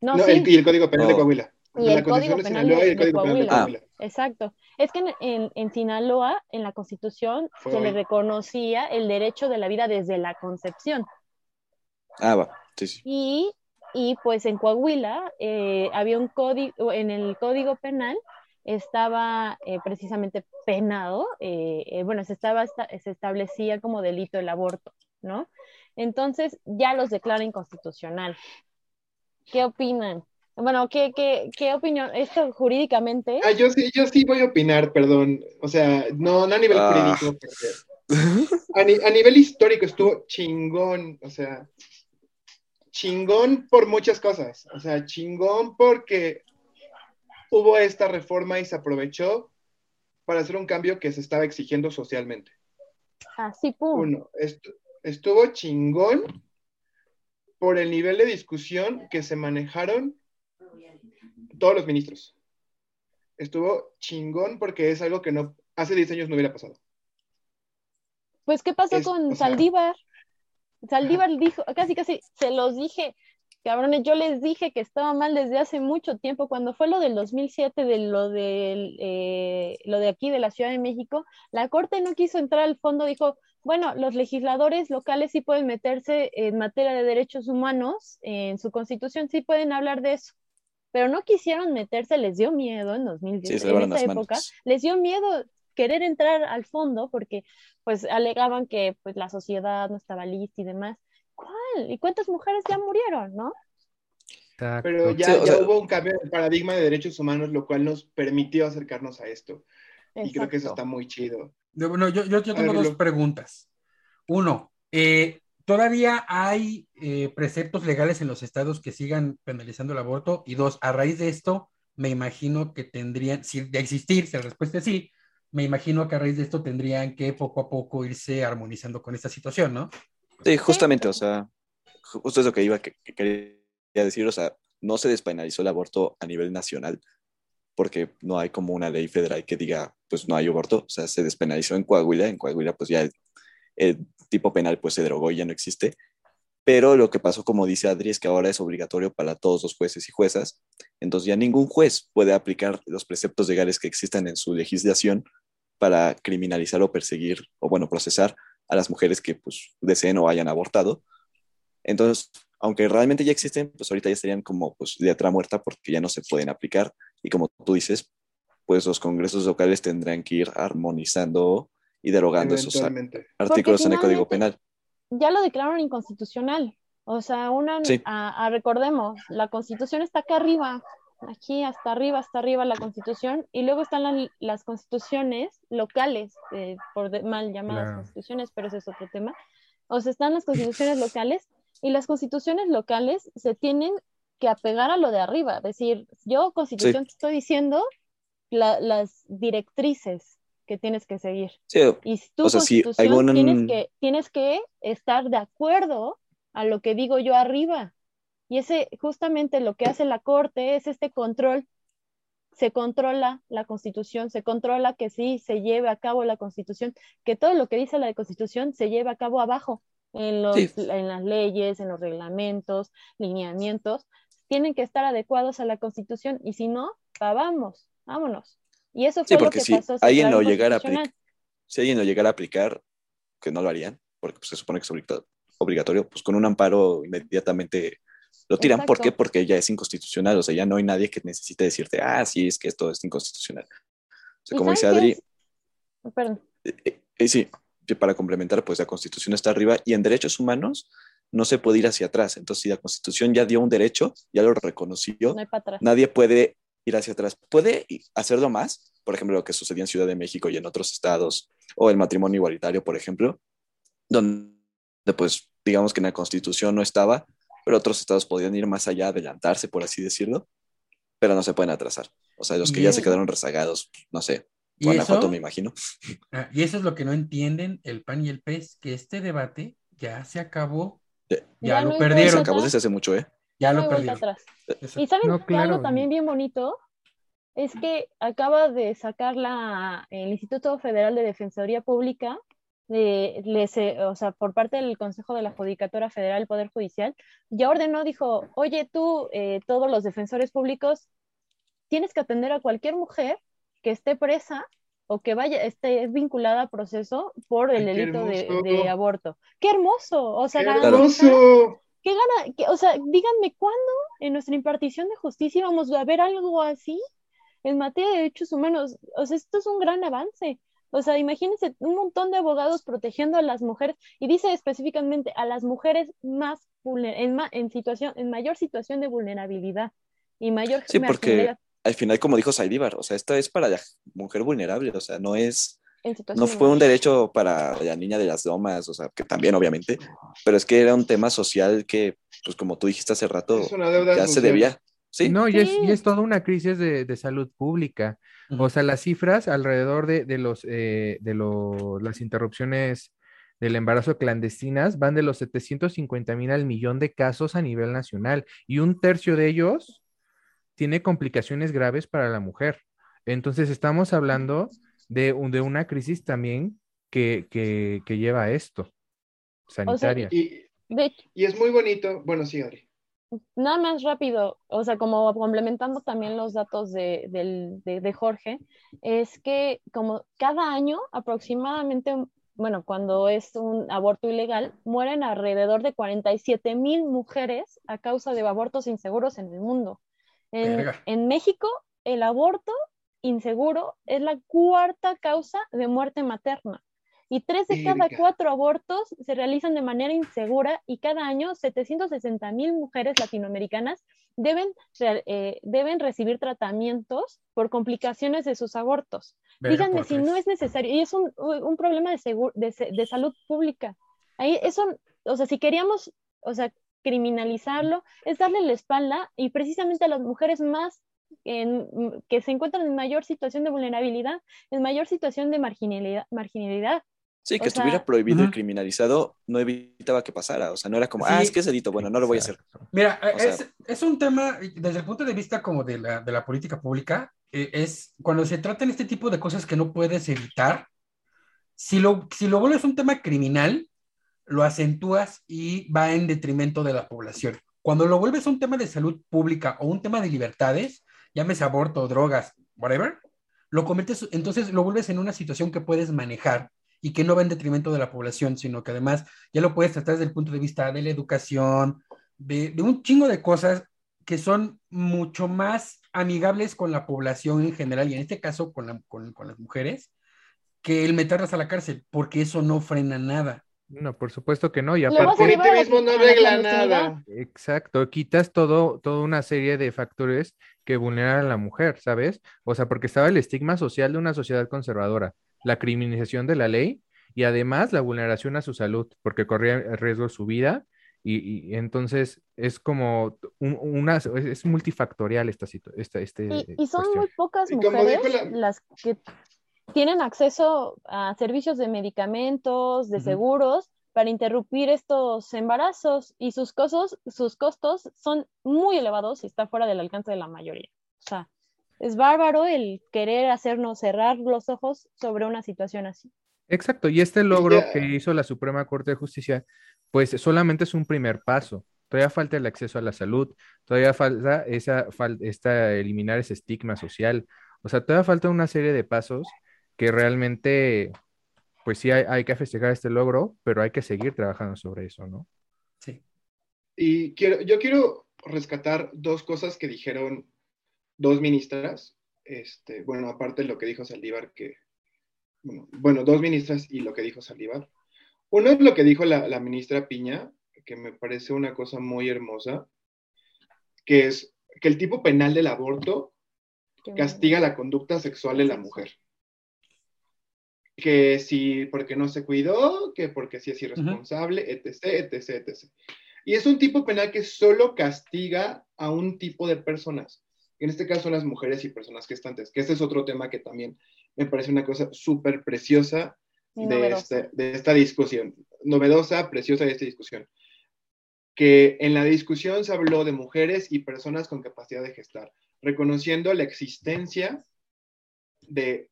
no, No, sí, el, y el Código Penal de No. Coahuila. Y el la Constitución Código de Penal Sinaloa de- y el de Código Penal de Coahuila. Coahuila. Exacto. Es que en, en- en Sinaloa, en la Constitución, Fue se le reconocía el derecho de la vida desde la concepción. Ah, va. Sí, sí. Y, y pues en Coahuila eh, había un código, en el Código Penal estaba eh, precisamente penado, eh, eh, bueno, se, estaba, esta- se establecía como delito el aborto, ¿no? Entonces ya los declara inconstitucional. ¿Qué opinan? Bueno, ¿qué, qué, qué opinión? Esto jurídicamente, Ah, yo sí, yo sí voy a opinar, perdón. O sea, no, no a nivel Ah. jurídico. porque- A, ni- a nivel histórico estuvo chingón, o sea, chingón por muchas cosas. O sea, chingón porque hubo esta reforma y se aprovechó para hacer un cambio que se estaba exigiendo socialmente. así, pum. Uno, estu- estuvo chingón por el nivel de discusión que se manejaron todos los ministros. Estuvo chingón porque es algo que no hace 10 años no hubiera pasado. Pues, ¿qué pasó Es- con sea- Saldívar? Dijo, casi, casi, se los dije, cabrones, yo les dije que estaba mal desde hace mucho tiempo, cuando fue lo del 2007, de lo, del, eh, lo de aquí, de la Ciudad de México, la Corte no quiso entrar al fondo, dijo, bueno, los legisladores locales sí pueden meterse en materia de derechos humanos, en su constitución sí pueden hablar de eso, pero no quisieron meterse, les dio miedo en 2010, Sí, en esa época, manos. les dio miedo querer entrar al fondo porque pues alegaban que pues la sociedad no estaba lista y demás. ¿Cuál? ¿Y cuántas mujeres ya murieron, no? Exacto. Pero ya, Sí, o ya sea- hubo un cambio en el paradigma de derechos humanos, lo cual nos permitió acercarnos a esto. Y creo que eso está muy chido. Yo- Bueno, yo, yo, yo tengo ver, dos preguntas. Uno, eh, ¿todavía hay eh, preceptos legales en los estados que sigan penalizando el aborto? Y dos, a raíz de esto, me imagino que tendrían, si de existir, si la respuesta es sí, me imagino que a raíz de esto tendrían que poco a poco irse armonizando con esta situación, ¿no? Sí, justamente, o sea, ju- justo es lo que iba que, que quería decir, o sea, no se despenalizó el aborto a nivel nacional, porque no hay como una ley federal que diga, pues no hay aborto, o sea, se despenalizó en Coahuila, en Coahuila pues ya el, el tipo penal pues se derogó y ya no existe, pero lo que pasó, como dice Adri, es que ahora es obligatorio para todos los jueces y juezas, entonces ya ningún juez puede aplicar los preceptos legales que existan en su legislación para criminalizar o perseguir, o bueno, procesar a las mujeres que pues deseen o hayan abortado. Entonces, aunque realmente ya existen, pues ahorita ya estarían como pues letra muerta porque ya no se pueden aplicar y como tú dices, pues los congresos locales tendrán que ir armonizando y derogando esos artículos en el Código Penal. ya lo declararon inconstitucional. O sea, una, Sí. a- a- recordemos, la constitución está acá arriba, aquí hasta arriba, hasta arriba la constitución, y luego están la- las constituciones locales, eh, por de- mal llamadas Claro. constituciones, pero ese es otro tema. O sea, están las constituciones locales, y las constituciones locales se tienen que apegar a lo de arriba, decir, yo constitución te estoy diciendo la- las directrices que tienes que seguir. Sí, Y tu O sea, si un- que, tienes que estar de acuerdo a lo que digo yo arriba. Y ese, justamente lo que hace la Corte es este control. Se controla la Constitución, se controla que sí se lleve a cabo la Constitución, que todo lo que dice la Constitución se lleve a cabo abajo, en, los, Sí. en las leyes, en los reglamentos, lineamientos, tienen que estar adecuados a la Constitución, y si no, vamos, vámonos. Y eso Sí, fue lo porque que si pasó. alguien lo llegara a si alguien lo llegara a aplicar, que no lo harían, porque pues, se supone que es obligatorio, pues con un amparo inmediatamente lo tiran. ¿Por qué? Porque ya es inconstitucional, o sea, ya no hay nadie que necesite decirte, ah, sí, es que esto es inconstitucional. O sea, ¿Y como dice Adri, es? Perdón. eh, eh, eh, sí, para complementar, pues la constitución está arriba y en derechos humanos no se puede ir hacia atrás. Entonces, si la constitución ya dio un derecho, ya lo reconoció, No nadie puede ir hacia atrás. Puede hacerlo más, por ejemplo, lo que sucedía en Ciudad de México y en otros estados, o el matrimonio igualitario, por ejemplo, donde pues digamos que en la constitución no estaba, pero otros estados podían ir más allá, adelantarse, por así decirlo, pero no se pueden atrasar. O sea, los que ya se quedaron rezagados, no sé, Y Guanajuato eso, me imagino. ah, y eso es lo que no entienden el PAN y el PES, que este debate ya se acabó, Ya- ya, Ya no lo hay Se perdieron, acabó desde hace mucho, ¿eh? ya No lo perdieron. atrás. Y saben No, que claro. algo también bien bonito es que acaba de sacar la, el Instituto Federal de Defensoría Pública, les, eh, o sea, por parte del Consejo de la Judicatura Federal del Poder Judicial, ya ordenó, dijo, oye tú, eh, todos los defensores públicos, tienes que atender a cualquier mujer que esté presa o que vaya, esté vinculada a proceso por el Ay, delito de, aborto. ¡Qué hermoso! O sea, ¡Qué hermoso! ¿Qué gana? qué- o sea, díganme cuándo en nuestra impartición de justicia vamos a ver algo así en materia de derechos humanos. O sea, esto es un gran avance. O sea, imagínense un montón de abogados protegiendo a las mujeres y dice específicamente a las mujeres más vulner- en, ma- en situación, en mayor situación de vulnerabilidad y mayor Sí, porque al final, como dijo Saldívar, o sea, esto es para la mujer vulnerable, o sea, no es, no fue un derecho para la niña de las lomas, o sea, que también obviamente, pero es que era un tema social que, pues como tú dijiste hace rato, Es una deuda ya se debía. Sí, No, y es, y es toda una crisis de, de salud pública. O sea, las cifras alrededor de, de los, eh, de lo- las interrupciones del embarazo clandestinas van de los 750 mil al millón de casos a nivel nacional y un tercio de ellos tiene complicaciones graves para la mujer. Entonces, estamos hablando de, un- de una crisis también que, que, que lleva a esto, sanitaria. Y, y es muy bonito. Bueno, sí, Adri. Nada más rápido, o sea, como complementando también los datos de, del- de- de Jorge, es que como cada año aproximadamente bueno, cuando es un aborto ilegal, mueren alrededor de 47 mil mujeres a causa de abortos inseguros en el mundo. En, en, México, el aborto inseguro es la cuarta causa de muerte materna. Y tres de cada cuatro abortos se realizan de manera insegura y cada año 760 mil mujeres latinoamericanas deben, eh, deben recibir tratamientos por complicaciones de sus abortos. Díganme si no es necesario. Y es un, un problema de, de, de, salud pública. Ahí eso, o sea, si queríamos, o sea, criminalizarlo, es darle la espalda y precisamente a las mujeres más en, que se encuentran en mayor situación de vulnerabilidad, en mayor situación de marginalidad, marginalidad Sí, que estuviera prohibido y criminalizado no evitaba que pasara. O sea, no era como, ah, es que es delito, bueno, no lo voy a hacer. Mira, es, es, un tema, desde el punto de vista como de la, de la política pública, eh, es cuando se tratan este tipo de cosas que no puedes evitar, si lo, si lo vuelves un tema criminal, lo acentúas y va en detrimento de la población. Cuando lo vuelves un tema de salud pública o un tema de libertades, llámese aborto, drogas, whatever, lo conviertes, entonces lo vuelves en una situación que puedes manejar y que no va en detrimento de la población, sino que además ya lo puedes tratar desde el punto de vista de la educación, de, un chingo de cosas que son mucho más amigables con la población en general y en este caso con, con, las mujeres, que el meterlas a la cárcel, porque eso no frena nada. No, por supuesto que no. Y aparte, mismo no arregla nada. Exacto, quitas todo, toda una serie de factores que vulneran a la mujer, ¿sabes? O sea, porque estaba el estigma social de una sociedad conservadora la criminalización de la ley y además la vulneración a su salud, porque corría riesgo su vida. Y, entonces es como una, es multifactorial esta situación. Este, y, son muy pocas mujeres las que tienen acceso a servicios de medicamentos, de seguros, para interrumpir estos embarazos y sus costos, sus costos son muy elevados y está fuera del alcance de la mayoría. O sea, es bárbaro el querer hacernos cerrar los ojos sobre una situación así. Exacto, y este logro que hizo la Suprema Corte de Justicia, pues solamente es un primer paso. Todavía falta el acceso a la salud, todavía falta esa, esta, eliminar ese estigma social. O sea, todavía falta una serie de pasos que realmente, pues sí hay, hay que festejar este logro, pero hay que seguir trabajando sobre eso, ¿no? Sí. Y quiero, yo quiero rescatar dos cosas que dijeron dos ministras, este, bueno, aparte de lo que dijo Saldívar, que, bueno, dos ministras y lo que dijo Saldívar. Uno es lo que dijo la, ministra Piña, que me parece una cosa muy hermosa, que es que el tipo penal del aborto castiga la conducta sexual de la mujer. Que si porque no se cuidó, que porque si es irresponsable, etc, etc, etc. Y es un tipo penal que solo castiga a un tipo de personas en este caso son las mujeres y personas gestantes, que este es otro tema que también me parece una cosa súper preciosa de, este, de esta discusión, novedosa, preciosa de esta discusión, que en la discusión se habló de mujeres y personas con capacidad de gestar, reconociendo la existencia de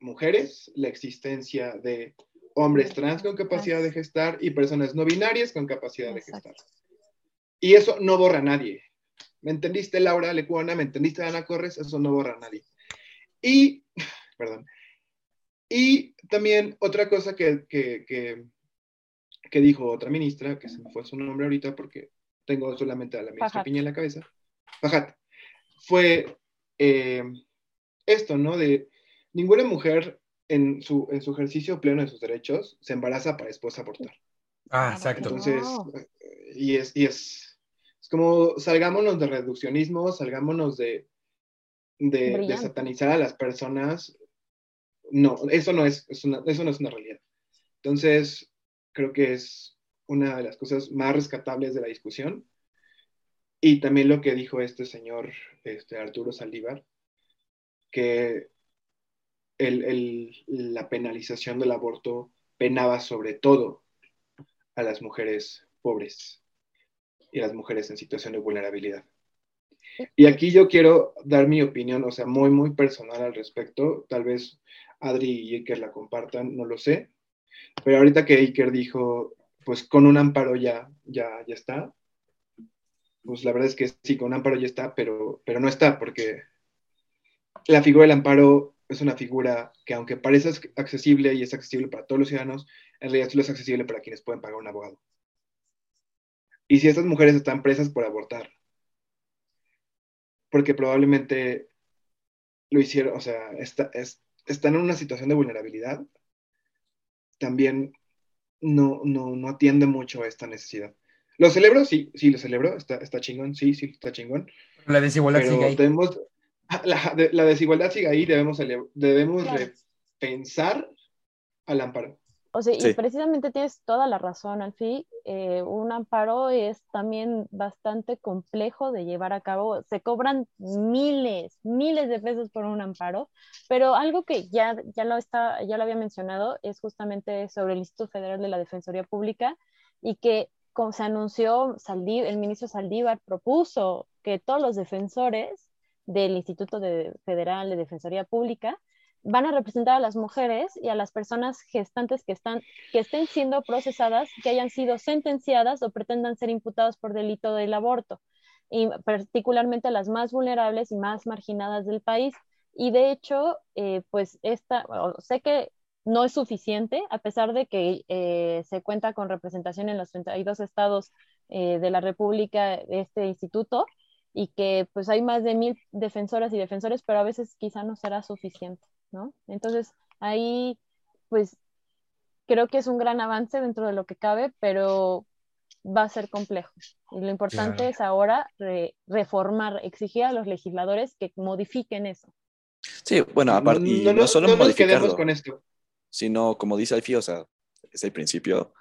mujeres, la existencia de hombres trans con capacidad de gestar y personas no binarias con capacidad de gestar. Y eso no borra a nadie. ¿Me entendiste, Laura Lecuona? ¿Me entendiste, Ana Corres? Eso no borra a nadie. Y, perdón. Y también otra cosa que, que, dijo otra ministra, que se me fue su nombre ahorita porque tengo solamente a la ministra Piña en la cabeza, Fajat, fue eh, esto, ¿no? De ninguna mujer en su, en su ejercicio pleno de sus derechos se embaraza para después abortar. Ah, exacto. Entonces, y es, y es como salgámonos de reduccionismo, salgámonos de, de, satanizar a las personas. No, eso no es, eso no es una realidad. Entonces, creo que es una de las cosas más rescatables de la discusión. Y también lo que dijo este señor, este Arturo Saldívar, que la penalización del aborto penaba sobre todo a las mujeres pobres y las mujeres en situación de vulnerabilidad. Y aquí yo quiero dar mi opinión, o sea, muy, muy personal al respecto. Tal vez Adri y Iker la compartan, no lo sé. Pero ahorita que Iker dijo, pues con un amparo ya, ya, ya está. Pues la verdad es que sí, con un amparo ya está, pero, pero no está, porque la figura del amparo es una figura que aunque parece accesible y es accesible para todos los ciudadanos, en realidad solo es accesible para quienes pueden pagar un abogado. Y si estas mujeres están presas por abortar, porque probablemente lo hicieron, o sea, están en una situación de vulnerabilidad, también no, no, no atiende mucho a esta necesidad. ¿Lo celebro? Sí, sí, lo celebro, está, está chingón, sí, sí, está chingón. La desigualdad sigue ahí. la, la, desigualdad sigue ahí, debemos, debemos pensar al amparo. O sea, y precisamente tienes toda la razón, Alfie. Eh, un amparo es también bastante complejo de llevar a cabo. Se cobran miles, miles de pesos por un amparo, pero algo que ya, ya, lo, está, ya lo había mencionado es justamente sobre el Instituto Federal de la Defensoría Pública y que, como se anunció, el ministro Saldívar propuso que todos los defensores del Instituto Federal de Defensoría Pública van a representar a las mujeres y a las personas gestantes que, están, que estén siendo procesadas, que hayan sido sentenciadas o pretendan ser imputadas por delito del aborto, y particularmente a las más vulnerables y más marginadas del país. Y de hecho, eh, pues esta, sé que no es suficiente, a pesar de que eh, se cuenta con representación en los 32 estados eh, de la República este instituto y que pues hay más de mil defensoras y defensores, pero a veces quizá no será suficiente. ¿No? Entonces, ahí, pues, creo que es un gran avance dentro de lo que cabe, pero va a ser complejo. Y lo importante es ahora reformar, exigir a los legisladores que modifiquen eso. Sí, bueno, aparte, y no, solo modificarlo, con esto. sino, como dice Alfie, o sea, es el principio,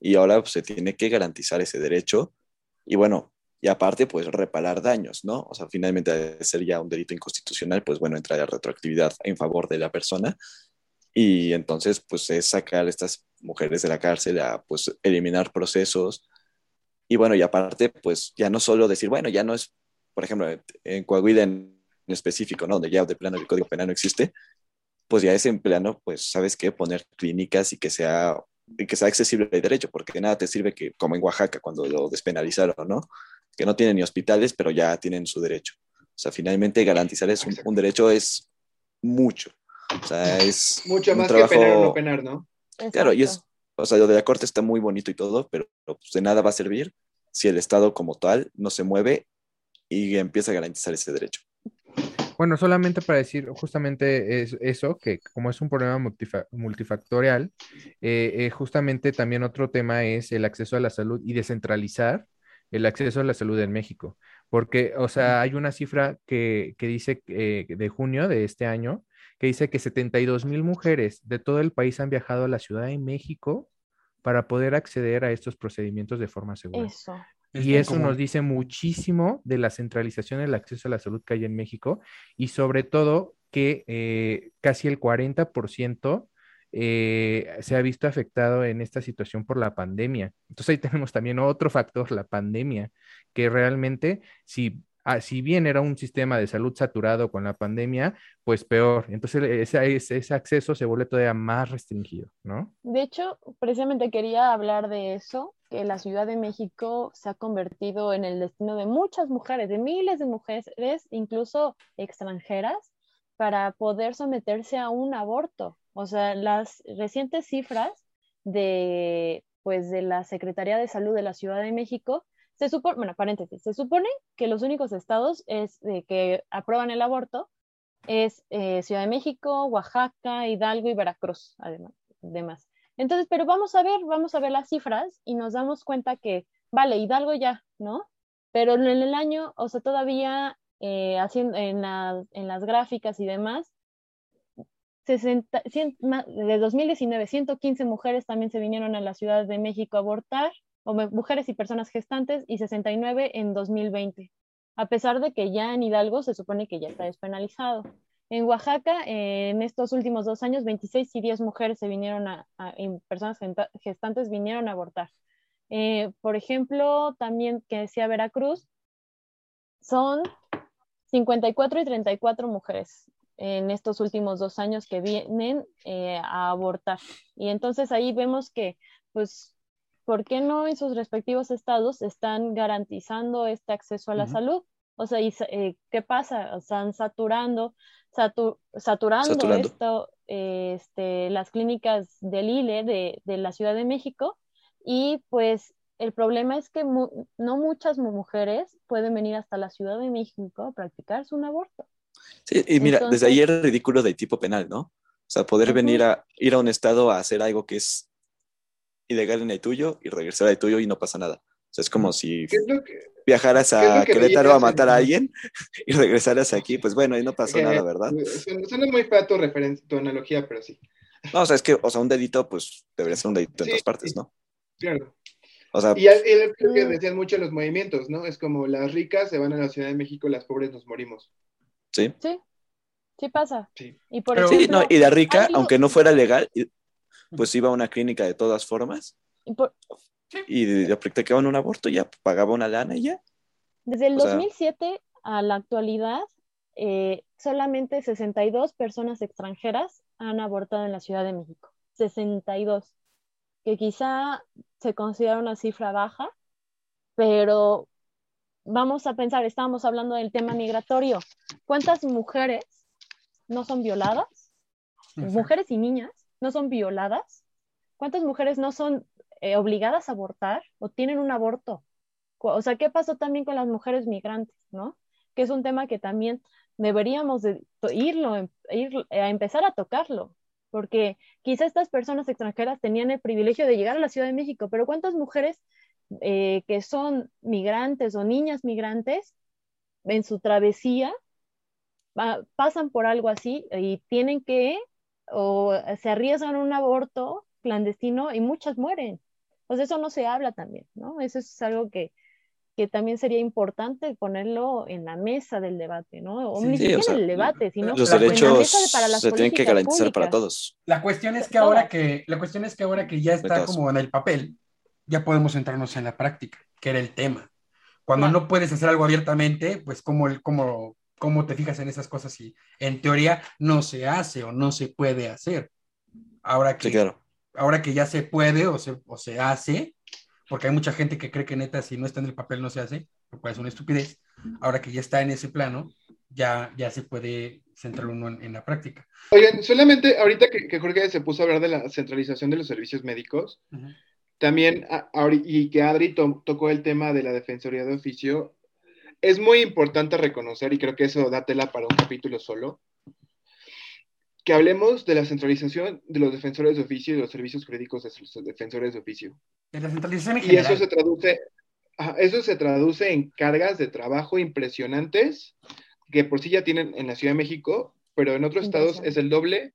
y ahora pues, se tiene que garantizar ese derecho, y bueno, y aparte, pues reparar daños, ¿no? O sea, finalmente, de ser ya un delito inconstitucional, pues bueno, entra la retroactividad en favor de la persona y entonces, pues es sacar a estas mujeres de la cárcel, a pues eliminar procesos y bueno, y aparte, pues ya no solo decir, bueno, ya no es, por ejemplo, en Coahuila en específico, ¿no? Donde ya de plano el Código Penal no existe, pues ya es en plano, pues, ¿sabes qué? Poner clínicas y que sea, y que sea accesible el derecho, porque nada te sirve que, como en Oaxaca, cuando lo despenalizaron, ¿no? Que no tienen ni hospitales, pero ya tienen su derecho. O sea, finalmente garantizar es un, derecho es mucho. O sea, es mucho más que penar o no penar, ¿no? Claro, y es, o sea, lo de la corte está muy bonito y todo, pero pues, de nada va a servir si el Estado como tal no se mueve y empieza a garantizar ese derecho. Bueno, solamente para decir justamente eso, que como es un problema multifactorial, eh, eh, justamente también otro tema es el acceso a la salud y descentralizar el acceso a la salud en México. Porque, o sea, hay una cifra que, dice eh, de junio de este año, que dice que 72 mil mujeres de todo el país han viajado a la Ciudad de México para poder acceder a estos procedimientos de forma segura. Eso. Y eso nos dice muchísimo de la centralización del acceso a la salud que hay en México y sobre todo que eh, casi el 40% eh, se ha visto afectado en esta situación por la pandemia. Entonces ahí tenemos también otro factor, la pandemia, que realmente si, ah, si bien era un sistema de salud saturado con la pandemia, pues peor. Entonces ese, ese acceso se vuelve todavía más restringido, ¿no? De hecho, precisamente quería hablar de eso, que la Ciudad de México se ha convertido en el destino de muchas mujeres, de miles de mujeres, incluso extranjeras, para poder someterse a un aborto. O sea, las recientes cifras de, pues, de la Secretaría de Salud de la Ciudad de México, se supone, bueno, paréntesis, se supone que los únicos estados es, que aprueban el aborto es eh, Ciudad de México, Oaxaca, Hidalgo y Veracruz, además, Entonces, pero vamos a ver, vamos a ver las cifras y nos damos cuenta que, vale, Hidalgo ya, ¿no? Pero en el año, o sea, todavía eh, haciendo, en, en las gráficas y demás, 60, de 2019, 115 mujeres también se vinieron a la Ciudad de México a abortar, o mujeres y personas gestantes, y 69 en 2020, a pesar de que ya en Hidalgo se supone que ya está despenalizado. En Oaxaca, en estos últimos dos años, 26 y 10 mujeres se vinieron a, personas gestantes vinieron a abortar. Eh, por ejemplo, también que decía Veracruz, son 54 y 34 mujeres en estos últimos dos años que vienen eh, a abortar. Y entonces ahí vemos que, pues, ¿por qué no en sus respectivos estados están garantizando este acceso a la salud? O sea, eh, ¿qué pasa? Están saturando, saturando, esto, este, las clínicas del ILE de, de, la Ciudad de México y pues el problema es que no muchas mujeres pueden venir hasta la Ciudad de México a practicarse un aborto. Sí, y mira, desde ahí es ridículo de tipo penal, ¿no? O sea, poder venir a ir a un estado a hacer algo que es ilegal en el tuyo y regresar al tuyo y no pasa nada. O sea, es como si viajaras a Querétaro a matar a alguien y regresaras aquí, pues bueno, ahí no pasó nada, ¿verdad? Suena muy fea tu, tu analogía, pero sí. No, o sea, es que, o sea, un dedito, pues debería ser un dedito en dos partes, ¿no? Claro. O sea, y él creo que decían mucho los movimientos, ¿no? Es como las ricas se van a la Ciudad de México, las pobres nos morimos. Sí. Sí, sí pasa. Sí. Y por sí, no, y la rica, aunque no fuera legal, pues iba a una clínica de todas formas y, le practicaban un aborto, ya pagaba una lana y ya. Desde el 2007 a la actualidad, eh, solamente 62 personas extranjeras han abortado en la Ciudad de México. 62. Que quizá se considera una cifra baja, pero vamos a pensar, estábamos hablando del tema migratorio. ¿Cuántas mujeres no son violadas? Mujeres y niñas no son violadas. ¿Cuántas mujeres no son eh, obligadas a abortar o tienen un aborto? O sea, ¿qué pasó también con las mujeres migrantes, no? Que es un tema que también deberíamos de irlo, ir a empezar a tocarlo, porque quizá estas personas extranjeras tenían el privilegio de llegar a la Ciudad de México, pero ¿cuántas mujeres eh, que son migrantes o niñas migrantes en su travesía pasan por algo así y tienen que o se arriesgan a un aborto clandestino y muchas mueren. Pues eso no se habla también, ¿no? Eso es algo que, que también sería importante ponerlo en la mesa del debate, ¿no? O ni siquiera en el debate, sino los derechos se tienen que garantizar para todos. La cuestión es que ahora que la cuestión es que ahora que ya está como en el papel, ya podemos centrarnos en la práctica, que era el tema. Cuando no puedes hacer algo abiertamente, pues cómo, cómo, cómo te fijas en esas cosas si en teoría no se hace o no se puede hacer. Ahora que, ahora que ya se puede o se, o se hace, porque hay mucha gente que cree que neta si no está en el papel no se hace, lo cual es una estupidez. Ahora que ya está en ese plano, ya, ya se puede centrar uno en, la práctica. Oigan, solamente ahorita que, que, Jorge se puso a hablar de la centralización de los servicios médicos, también, y que Adri tocó el tema de la Defensoría de Oficio, es muy importante reconocer, y creo que eso da tela para un capítulo solo, que hablemos de la centralización de los defensores de oficio y de los servicios jurídicos de los defensores de oficio. De la centralización en Y eso se traduce, eso se traduce en cargas de trabajo impresionantes que por sí ya tienen en la Ciudad de México, pero en otros estados es el doble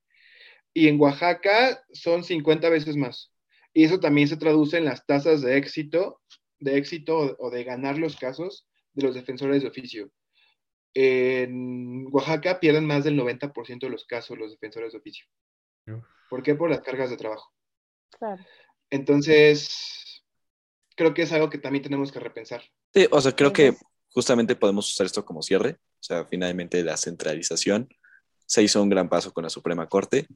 y en Oaxaca son 50 veces más. Y eso también se traduce en las tasas de éxito, de éxito o de ganar los casos de los defensores de oficio. En Oaxaca pierden más del 90% de los casos los defensores de oficio. ¿Por qué? Por las cargas de trabajo. Claro. Entonces, creo que es algo que también tenemos que repensar. Sí, o sea, creo que justamente podemos usar esto como cierre. O sea, finalmente la centralización se hizo un gran paso con la Suprema Corte.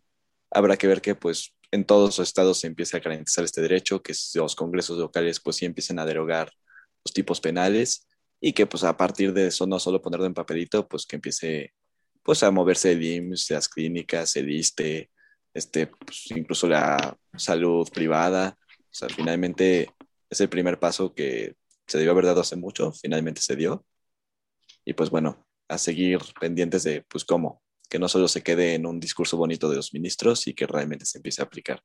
Habrá que ver que pues en todos los estados se empiece a garantizar este derecho, que los congresos locales pues sí empiecen a derogar los tipos penales y que pues a partir de eso no solo ponerlo en papelito, pues que empiece pues a moverse el IMSS, las clínicas, el ISTE, este, pues, incluso la salud privada. O sea, finalmente es el primer paso que se debió haber dado hace mucho, finalmente se dio. Y pues bueno, a seguir pendientes de pues cómo, que no solo se quede en un discurso bonito de los ministros y que realmente se empiece a aplicar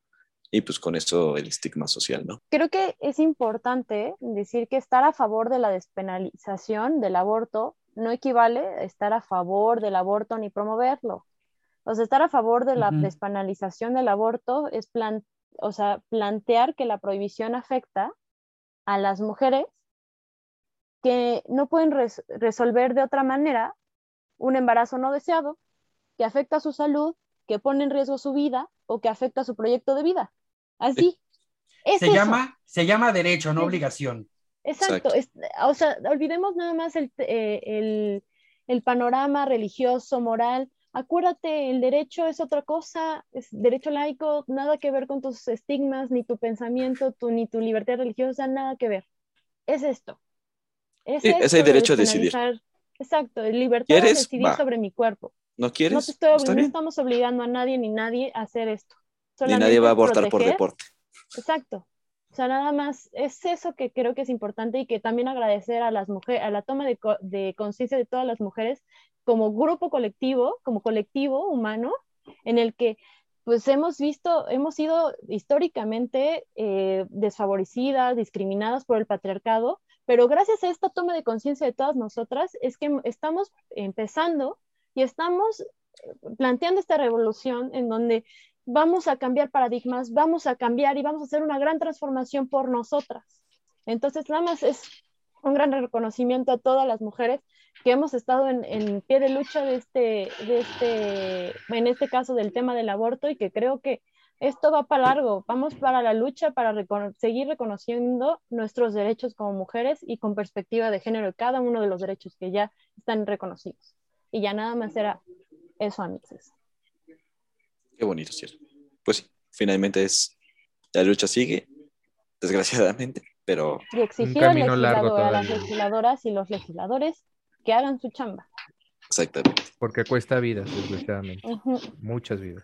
y pues con eso el estigma social, ¿no? Creo que es importante decir que estar a favor de la despenalización del aborto no equivale a estar a favor del aborto ni promoverlo. O sea, estar a favor de la despenalización del aborto es plan o sea, plantear que la prohibición afecta a las mujeres que no pueden resolver de otra manera un embarazo no deseado, que afecta su salud, que pone en riesgo su vida o que afecta su proyecto de vida. Así. se, llama, se llama derecho, no obligación. Exacto. o sea, olvidemos nada más el, eh, el, el, panorama religioso, moral. Acuérdate, el derecho es otra cosa, es derecho laico, nada que ver con tus estigmas, ni tu pensamiento, tu, ni tu libertad religiosa, nada que ver. Es esto. Es, el derecho a decidir. Exacto, libertad de decidir sobre mi cuerpo. ¿No quieres? No, te estoy no estamos obligando a nadie ni nadie a hacer esto. ni nadie va a abortar por deporte. Exacto. O sea, nada más es eso que creo que es importante y que también agradecer a las mujeres, a la toma de, de conciencia de todas las mujeres como grupo colectivo, como colectivo humano, en el que pues hemos visto, hemos sido históricamente eh, desfavorecidas, discriminadas por el patriarcado, pero gracias a esta toma de conciencia de todas nosotras es que estamos empezando y estamos planteando esta revolución en donde vamos a cambiar paradigmas, vamos a cambiar y vamos a hacer una gran transformación por nosotras. Entonces, nada más es un gran reconocimiento a todas las mujeres que hemos estado en, pie de lucha de este, de este, en este caso del tema del aborto y que creo que esto va para largo, vamos para la lucha para seguir reconociendo nuestros derechos como mujeres y con perspectiva de género, cada uno de los derechos que ya están reconocidos. Y ya nada más era eso, amigos. Qué bonito, ¿cierto? Pues sí, finalmente es, la lucha sigue, desgraciadamente, pero... Y exigir a las legisladoras y los legisladores que hagan su chamba. Exactamente. Porque cuesta vidas, desgraciadamente. Muchas vidas.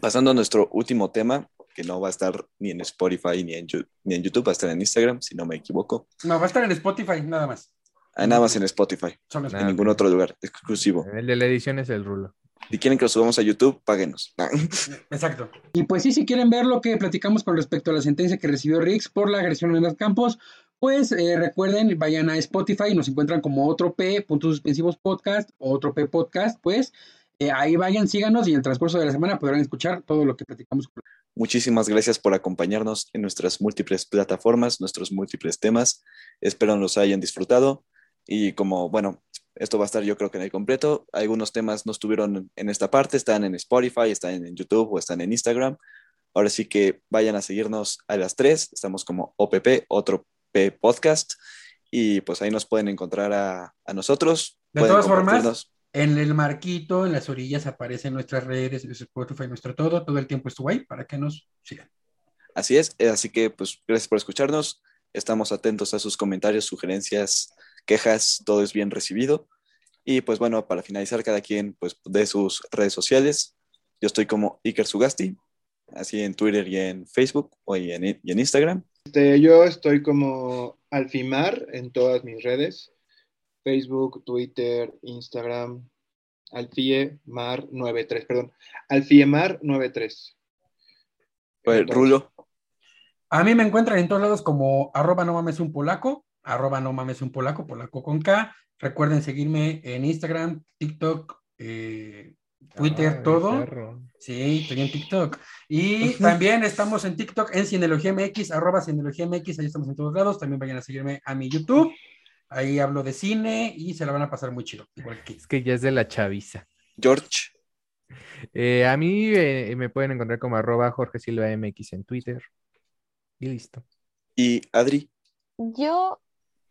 Pasando a nuestro último tema, que no va a estar ni en Spotify ni en, ni en YouTube, va a estar en Instagram, si no me equivoco. No, va a estar en Spotify, nada más. Ah, nada más en Spotify. en ningún otro lugar, exclusivo. El de la edición es el rulo. Si quieren que lo subamos a YouTube, páguenos. Exacto. Y pues sí, si quieren ver lo que platicamos con respecto a la sentencia que recibió Riggs por la agresión en los campos, pues eh, recuerden, vayan a Spotify, nos encuentran como otro P, puntos suspensivos podcast, otro P podcast, pues eh, ahí vayan, síganos y en el transcurso de la semana podrán escuchar todo lo que platicamos. Muchísimas gracias por acompañarnos en nuestras múltiples plataformas, nuestros múltiples temas. Espero los hayan disfrutado. Y como, bueno, esto va a estar yo creo que en el completo. Algunos temas no estuvieron en esta parte, están en Spotify, están en YouTube o están en Instagram. Ahora sí que vayan a seguirnos a las tres. Estamos como OPP, otro P Podcast. Y pues ahí nos pueden encontrar a, nosotros. De todas formas, en el marquito, en las orillas aparecen nuestras redes, Spotify, nuestro todo. Todo el tiempo estuvo ahí para que nos sigan. Así es. Así que pues gracias por escucharnos. Estamos atentos a sus comentarios, sugerencias, quejas. Todo es bien recibido. Y pues bueno, para finalizar, cada quien pues de sus redes sociales. Yo estoy como Iker Sugasti, así en Twitter y en Facebook o y en, y en Instagram. Este, yo estoy como Alfimar en todas mis redes, Facebook, Twitter, Instagram, Alfiemar93, perdón, Alfiemar93. Pues, Rulo. A mí me encuentran en todos lados como arroba no mames un polaco, arroba no mames un polaco, polaco con K. Recuerden seguirme en Instagram, TikTok, eh, Twitter, todo. Sí, estoy en TikTok. Y también estamos en TikTok en Cineología MX, arroba Cineología MX, ahí estamos en todos lados. También vayan a seguirme a mi YouTube. Ahí hablo de cine y se la van a pasar muy chido. Igual que... Es que ya es de la chaviza. George. Eh, a mí eh, me pueden encontrar como arroba Jorge Silva MX en Twitter. Y listo. ¿Y Adri? Yo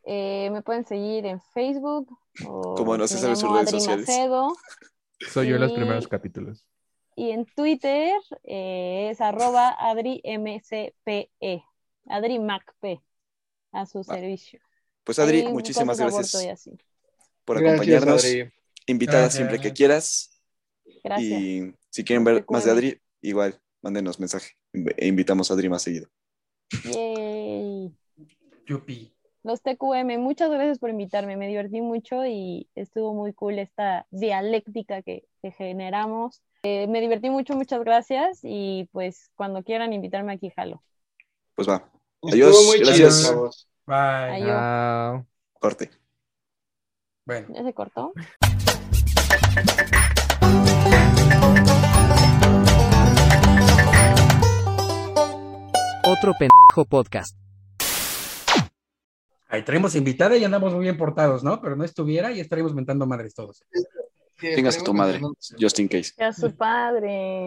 eh, me pueden seguir en Facebook. como no se sabe sus redes sociales. Soy yo en los primeros capítulos. Y en Twitter eh, es arroba AdriMCPE, AdriMacP, a su servicio. Pues Adri, muchísimas gracias por acompañarnos. Invitada siempre que quieras. Gracias. Y si quieren ver más de Adri, igual, mándenos mensaje e invitamos a Adri más seguido. Yay. Yupi los TQM, muchas gracias por invitarme, me divertí mucho y estuvo muy cool esta dialéctica que, generamos. Eh, me divertí mucho, muchas gracias y pues cuando quieran invitarme aquí, jalo. Pues va. Adiós. gracias. Bye. Adiós. Corte. Bueno. ¿Ya se cortó? Otro pendejo podcast. Ahí traemos invitada y andamos muy bien portados, ¿no? Pero no estuviera y estaríamos mentando madres todos. Tengas a tu madre, just in case. A su padre.